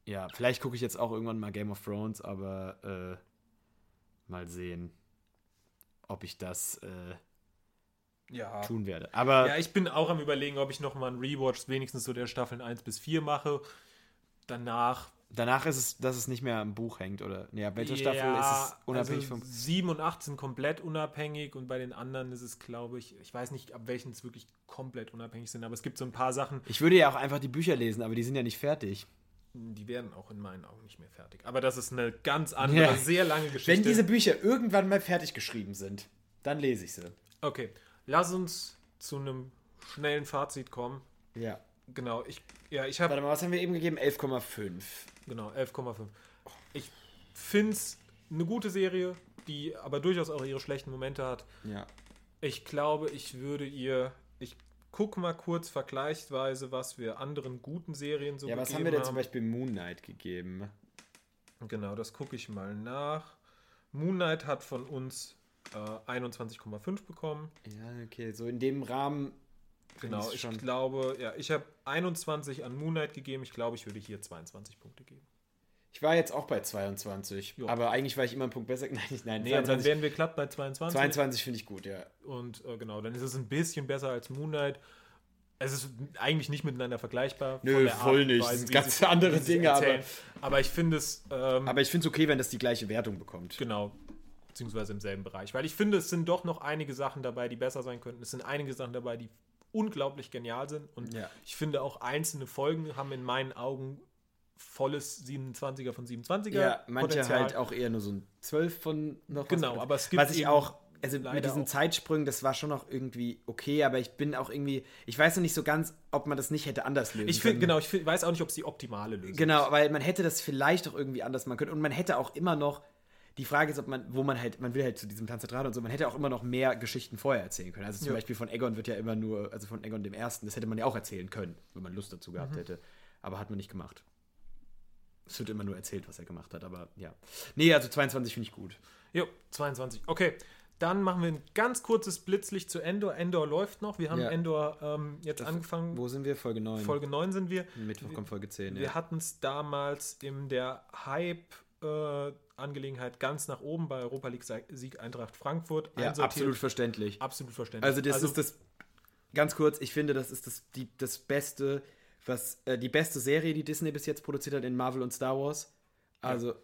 ja, vielleicht gucke ich jetzt auch irgendwann mal Game of Thrones, aber äh, mal sehen, ob ich das äh, Ja. tun werde. Aber Ja, ich bin auch am überlegen, ob ich nochmal einen Rewatch wenigstens so der Staffeln 1 bis 4 mache. Danach. Danach ist es, dass es nicht mehr am Buch hängt, oder? Nee, ab welcher Staffel ist es unabhängig also vom. 7 und 8 sind komplett unabhängig und bei den anderen ist es, glaube ich, ich weiß nicht, ab welchen es wirklich komplett unabhängig sind, aber es gibt so ein paar Sachen, Ich würde ja auch einfach die Bücher lesen, aber die sind ja nicht fertig. Die werden auch in meinen Augen nicht mehr fertig. Aber das ist eine ganz andere, Ja. sehr lange Geschichte. Wenn diese Bücher irgendwann mal fertig geschrieben sind, dann lese ich sie. okay, lass uns zu einem schnellen Fazit kommen. Ja. Genau, ich, ja, ich habe Warte mal, was haben wir eben gegeben? 11,5. Genau, 11,5. Ich finde es eine gute Serie, die aber durchaus auch ihre schlechten Momente hat. Ja. Ich glaube, ich würde ihr. Ich gucke mal kurz vergleichsweise, was wir anderen guten Serien so Ja, was gegeben haben wir denn zum Beispiel Moon Knight gegeben? Genau, das gucke ich mal nach. Moon Knight hat von uns äh, 21,5 bekommen. Ja, okay, so in dem Rahmen. Genau, ich glaube, ja, ich habe 21 an Moon Knight gegeben. Ich glaube, ich würde hier 22 Punkte geben. Ich war jetzt auch bei 22, Jo. aber eigentlich war ich immer einen Punkt besser. Nein, nein, Nee, dann 22, wären wir glatt bei 22. 22 finde ich gut, ja. Und äh, genau, dann ist es ein bisschen besser als Moon Knight. Es ist eigentlich nicht miteinander vergleichbar. Nö, Art voll und nicht. Das sind ganz sie- andere Dinge, aber- aber ich finde es ähm, Aber ich finde es okay, wenn das die gleiche Wertung bekommt. genau, beziehungsweise im selben Bereich. Weil ich finde, es sind doch noch einige Sachen dabei, die besser sein könnten. Es sind einige Sachen dabei, die unglaublich genial sind. Und Ja. ich finde auch einzelne Folgen haben in meinen Augen volles 27er von 27er. Ja, manche Potenzial. halt auch eher nur so ein 12 von noch was. Genau, aber es gibt Was ich auch, also mit diesen auch- Zeitsprüngen, das war schon noch irgendwie okay, aber ich bin auch irgendwie, ich weiß noch nicht so ganz, ob man das nicht hätte anders lösen Ich finde, können. genau, ich find, weiß auch nicht, ob es die optimale Lösung Genau, weil man hätte das vielleicht auch irgendwie anders machen können und man hätte auch immer noch, die Frage ist, ob man, wo man halt, man will halt zu diesem Tanz der Draht und so, man hätte auch immer noch mehr Geschichten vorher erzählen können. Also zum Ja. Beispiel von Egon wird ja immer nur, also von Egon dem Ersten, das hätte man ja auch erzählen können, wenn man Lust dazu Mhm. gehabt hätte. Aber hat man nicht gemacht. Es wird immer nur erzählt, was er gemacht hat, aber ja. Nee, also 22 finde ich gut. Jo, 22. Okay, dann machen wir ein ganz kurzes Blitzlicht zu Endor. Endor läuft noch. Wir haben Ja. Endor ähm, jetzt angefangen. Wo sind wir? Folge 9. Folge 9 sind wir. Mittwoch kommt Folge 10. Wir Ja. hatten es damals in der Hype-Angelegenheit ganz nach oben bei Europa League-Sieg Eintracht Frankfurt ja, absolut verständlich. Absolut verständlich. Also das ist das, ganz kurz, ich finde, das ist das, die, das Beste, was, äh, die beste Serie, die Disney bis jetzt produziert hat in Marvel und Star Wars. Also,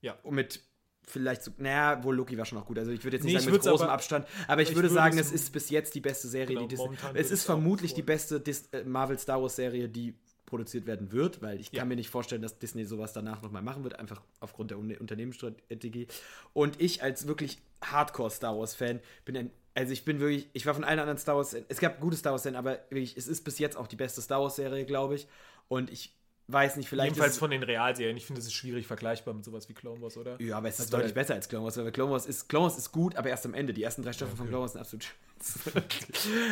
Ja. und mit vielleicht so, naja, wohl Loki war schon auch gut. Also ich würde jetzt nicht Nee, sagen mit großem aber- Abstand, aber ich, ich würde würde sagen, es- ist bis jetzt die beste Serie, Genau, die Disney. momentan Es ist vermutlich die beste Dis äh, Marvel Star Wars Serie, die produziert werden wird, weil ich Ja. kann mir nicht vorstellen, dass Disney sowas danach nochmal machen wird, einfach aufgrund der Un Unternehmensstrategie. Und ich als wirklich Hardcore Star Wars Fan bin ein, also ich bin wirklich, ich war von allen anderen Star Wars, es gab gute Star Wars Serien, aber wirklich, es ist bis jetzt auch die beste Star Wars Serie, glaube ich. Und ich weiß nicht, vielleicht. Jedenfalls ist, von den Realserien. Ich finde, es ist schwierig vergleichbar mit sowas wie Clone Wars, oder? Ja, aber es ist Also, deutlich weil- besser als Clone Wars, weil Clone Wars ist, Clone Wars ist gut, aber erst am Ende. Die ersten drei Staffeln von Clone Wars sind absolut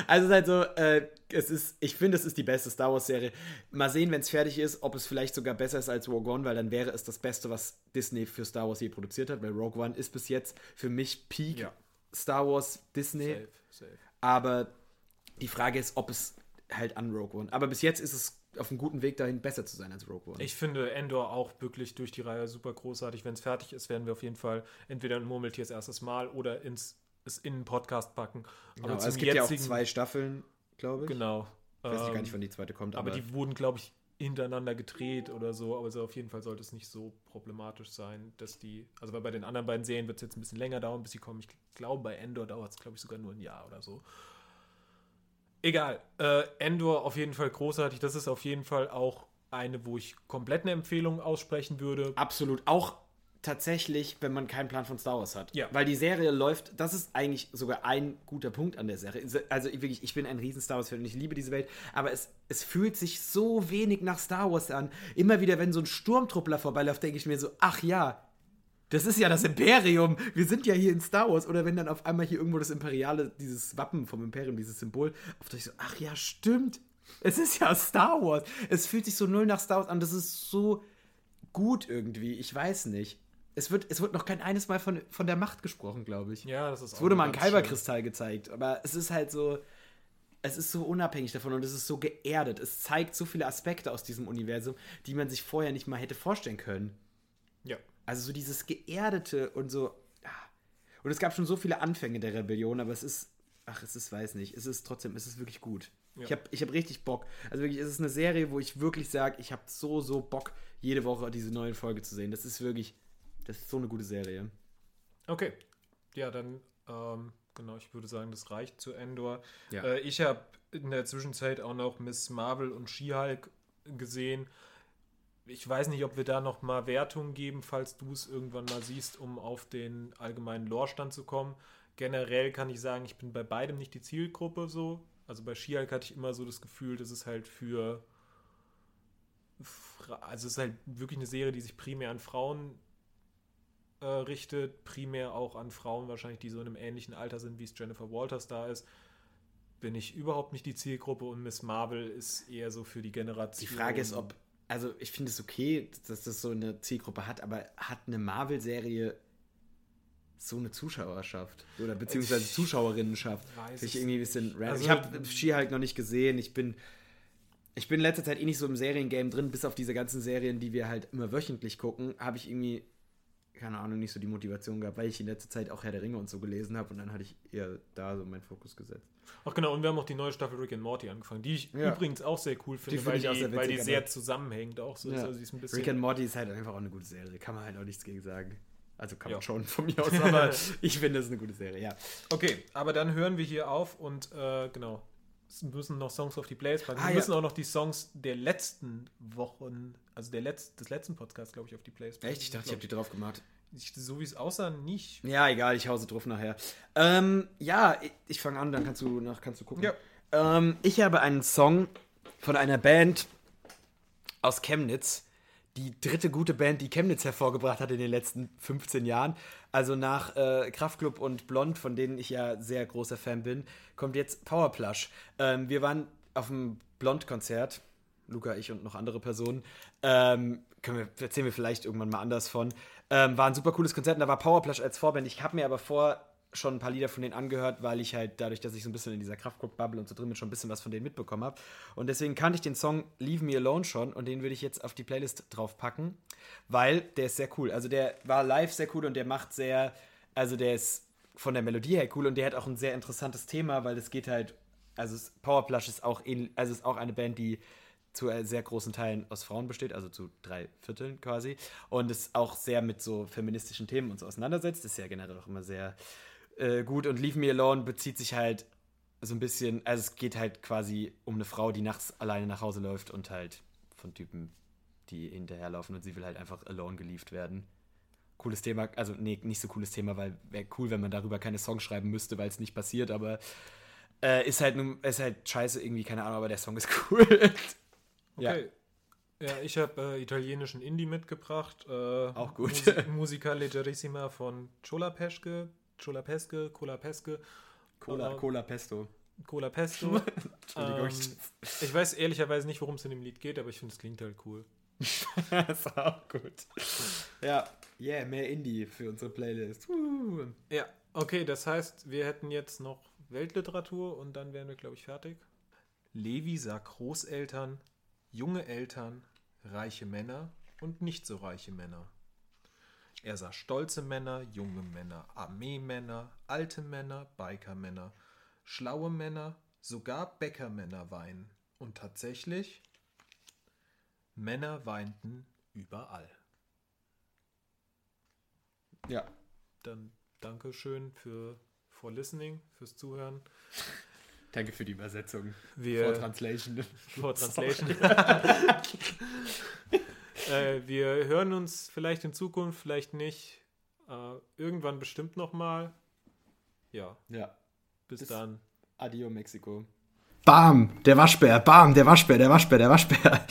Also es ist halt so, äh, es ist, ich finde, es ist die beste Star Wars-Serie. Mal sehen, wenn es fertig ist, ob es vielleicht sogar besser ist als Rogue One, weil dann wäre es das Beste, was Disney für Star Wars je produziert hat, weil Rogue One ist bis jetzt für mich Peak Ja. Star Wars Disney. Safe, safe. Aber die Frage ist, ob es halt an Rogue One. Aber bis jetzt ist es auf einem guten Weg dahin, besser zu sein als Rogue One. Ich finde Endor auch wirklich durch die Reihe super großartig. Wenn es fertig ist, werden wir auf jeden Fall entweder ein Murmeltiers erstes Mal oder ins, es in einen Podcast packen. genau, also es gibt ja auch zwei Staffeln, glaube ich. Genau. Ich weiß nicht gar Ähm, nicht, wann die zweite kommt, aber, aber, die wurden, glaube ich, hintereinander gedreht oder so. Aber so auf jeden Fall sollte es nicht so problematisch sein, dass die. Also weil bei den anderen beiden Serien wird es jetzt ein bisschen länger dauern, bis sie kommen. Ich glaube, bei Endor dauert es, glaube ich, sogar nur ein Jahr oder so. Egal. Äh, Endor auf jeden Fall großartig. Das ist auf jeden Fall auch eine, wo ich komplett eine Empfehlung aussprechen würde. absolut auch tatsächlich, wenn man keinen Plan von Star Wars hat. Ja. Weil die Serie läuft, das ist eigentlich sogar ein guter Punkt an der Serie. Also wirklich, ich bin ein riesen Star Wars-Fan und ich liebe diese Welt, aber es, es fühlt sich so wenig nach Star Wars an. Immer wieder, wenn so ein Sturmtruppler vorbeiläuft, denke ich mir so, ach ja, das ist ja das Imperium. Wir sind ja hier in Star Wars. Oder wenn dann auf einmal hier irgendwo das Imperiale, dieses Wappen vom Imperium, dieses Symbol, auf das ich so, ach ja, stimmt. Es ist ja Star Wars. Es fühlt sich so null nach Star Wars an. Das ist so gut irgendwie. Ich weiß nicht. Es wird, es wird noch kein eines Mal von, von der Macht gesprochen, glaube ich. Ja, das ist Es wurde mal ein Kyberkristall gezeigt, aber es ist halt so, es ist so unabhängig davon und es ist so geerdet. Es zeigt so viele Aspekte aus diesem Universum, die man sich vorher nicht mal hätte vorstellen können. Ja. Also so dieses Geerdete und so. ah. Und es gab schon so viele Anfänge der Rebellion, aber es ist, ach, es ist, weiß nicht, es ist trotzdem, es ist wirklich gut. Ich habe ich hab richtig Bock. Also wirklich, es ist eine Serie, wo ich wirklich sage, ich habe so, so Bock, jede Woche diese neue Folge zu sehen. Das ist wirklich, das ist so eine gute Serie. Okay. Ja, dann, ähm, genau, ich würde sagen, das reicht zu Endor. Ja. Äh, ich habe in der Zwischenzeit auch noch Miss Marvel und She-Hulk gesehen. Ich weiß nicht, ob wir da noch mal Wertungen geben, falls du es irgendwann mal siehst, um auf den allgemeinen Lore-Stand zu kommen. Generell kann ich sagen, ich bin bei beidem nicht die Zielgruppe so. Also bei She-Hulk hatte ich immer so das Gefühl, dass es halt für also es ist halt wirklich eine Serie, die sich primär an Frauen äh, richtet, primär auch an Frauen wahrscheinlich, die so in einem ähnlichen Alter sind, wie es Jennifer Walters da ist. Bin ich überhaupt nicht die Zielgruppe und Miss Marvel ist eher so für die Generation. Die Frage ist, ob, also ich finde es okay, dass das so eine Zielgruppe hat, aber hat eine Marvel-Serie so eine Zuschauerschaft oder beziehungsweise Zuschauerinnenschaft? Finde ich irgendwie ein bisschen random. Also- ich habe She-Hulk noch nicht gesehen. Ich bin, ich bin in letzter Zeit eh nicht so im Seriengame drin, bis auf diese ganzen Serien, die wir halt immer wöchentlich gucken, habe ich irgendwie keine Ahnung, nicht so die Motivation gehabt, weil ich in letzter Zeit auch Herr der Ringe und so gelesen habe und dann hatte ich eher da so meinen Fokus gesetzt. Ach genau, und wir haben auch die neue Staffel Rick and Morty angefangen, die ich Ja. übrigens auch sehr cool finde, Die weil, die, sehr weil die sehr zusammenhängt auch so ist. Ja. Also Rick and Morty ist halt einfach auch eine gute Serie, kann man halt auch nichts gegen sagen. Also kann man Ja. schon von mir aus, aber ich finde, es eine gute Serie, ja. Okay, aber dann hören wir hier auf und äh, genau. Es müssen noch Songs auf die Playlist packen. Ah, wir ja. müssen auch noch die Songs der letzten Wochen, also der Letz-, des letzten Podcasts, glaube ich, auf die Playlist packen. Echt? Ich dachte, ich habe die drauf gemacht. Ich, so wie es aussah, nicht. Ja, egal, ich hause drauf nachher. Ähm, ja, ich, ich fange an, dann kannst du nach kannst du gucken. Ja. Ähm, ich habe einen Song von einer Band aus Chemnitz. Die dritte gute Band, die Chemnitz hervorgebracht hat in den letzten 15 Jahren. Also nach äh, Kraftklub und Blond, von denen ich ja sehr großer Fan bin, kommt jetzt Powerplush. Ähm, wir waren auf dem Blond-Konzert, Luca, ich und noch andere Personen. Ähm, können wir, erzählen wir vielleicht irgendwann mal anders von. Ähm, war ein super cooles Konzert und da war Powerplush als Vorband. Ich habe mir aber vor schon ein paar Lieder von denen angehört, weil ich halt dadurch, dass ich so ein bisschen in dieser Kraftclub-Bubble und so drin bin, schon ein bisschen was von denen mitbekommen habe. Und deswegen kannte ich den Song Leave Me Alone schon und den würde ich jetzt auf die Playlist draufpacken, weil der ist sehr cool. Also der war live sehr cool und der macht sehr, also der ist von der Melodie her cool und der hat auch ein sehr interessantes Thema, weil es geht halt, also Powerplush ist auch, also ist auch eine Band, die zu sehr großen Teilen aus Frauen besteht, also zu drei Vierteln quasi. Und es auch sehr mit so feministischen Themen und so auseinandersetzt. Ist ja generell auch immer sehr äh, gut. Und Leave Me Alone bezieht sich halt so ein bisschen, also es geht halt quasi um eine Frau, die nachts alleine nach Hause läuft und halt von Typen, die hinterherlaufen und sie will halt einfach alone geliefert werden. Cooles Thema, also nee, nicht so cooles Thema, weil wäre cool, wenn man darüber keine Songs schreiben müsste, weil es nicht passiert, aber äh, ist halt nun, ist halt scheiße irgendwie, keine Ahnung, aber der Song ist cool. Ja. Okay. Ja, ich habe äh, italienischen Indie mitgebracht. Äh, Auch gut. Musi Musica Leggerissima von Chola Peschke, Chola Pesche, Cola Pesche, Cola, Äh, Cola Pesto. Cola Pesto. Entschuldigung. ähm, ich weiß ehrlicherweise nicht, worum es in dem Lied geht, aber ich finde, es klingt halt cool. das ist auch gut. Ja, yeah, mehr Indie für unsere Playlist. Uh. Ja, okay, das heißt, wir hätten jetzt noch Weltliteratur und dann wären wir, glaube ich, fertig. Levi sah Großeltern, junge Eltern, reiche Männer und nicht so reiche Männer. Er sah stolze Männer, junge Männer, Armeemänner, alte Männer, Bikermänner, schlaue Männer, sogar Bäckermänner weinen. Und tatsächlich, Männer weinten überall. Ja. Dann danke schön für for listening, fürs Zuhören. Danke für die Übersetzung. Wir, For Translation. For Translation. äh, wir hören uns vielleicht in Zukunft, vielleicht nicht. Äh, irgendwann bestimmt nochmal. Ja, Ja. bis, Bis- dann. Adio Mexiko. Bam, der Waschbär, bam, der Waschbär, der Waschbär, der Waschbär.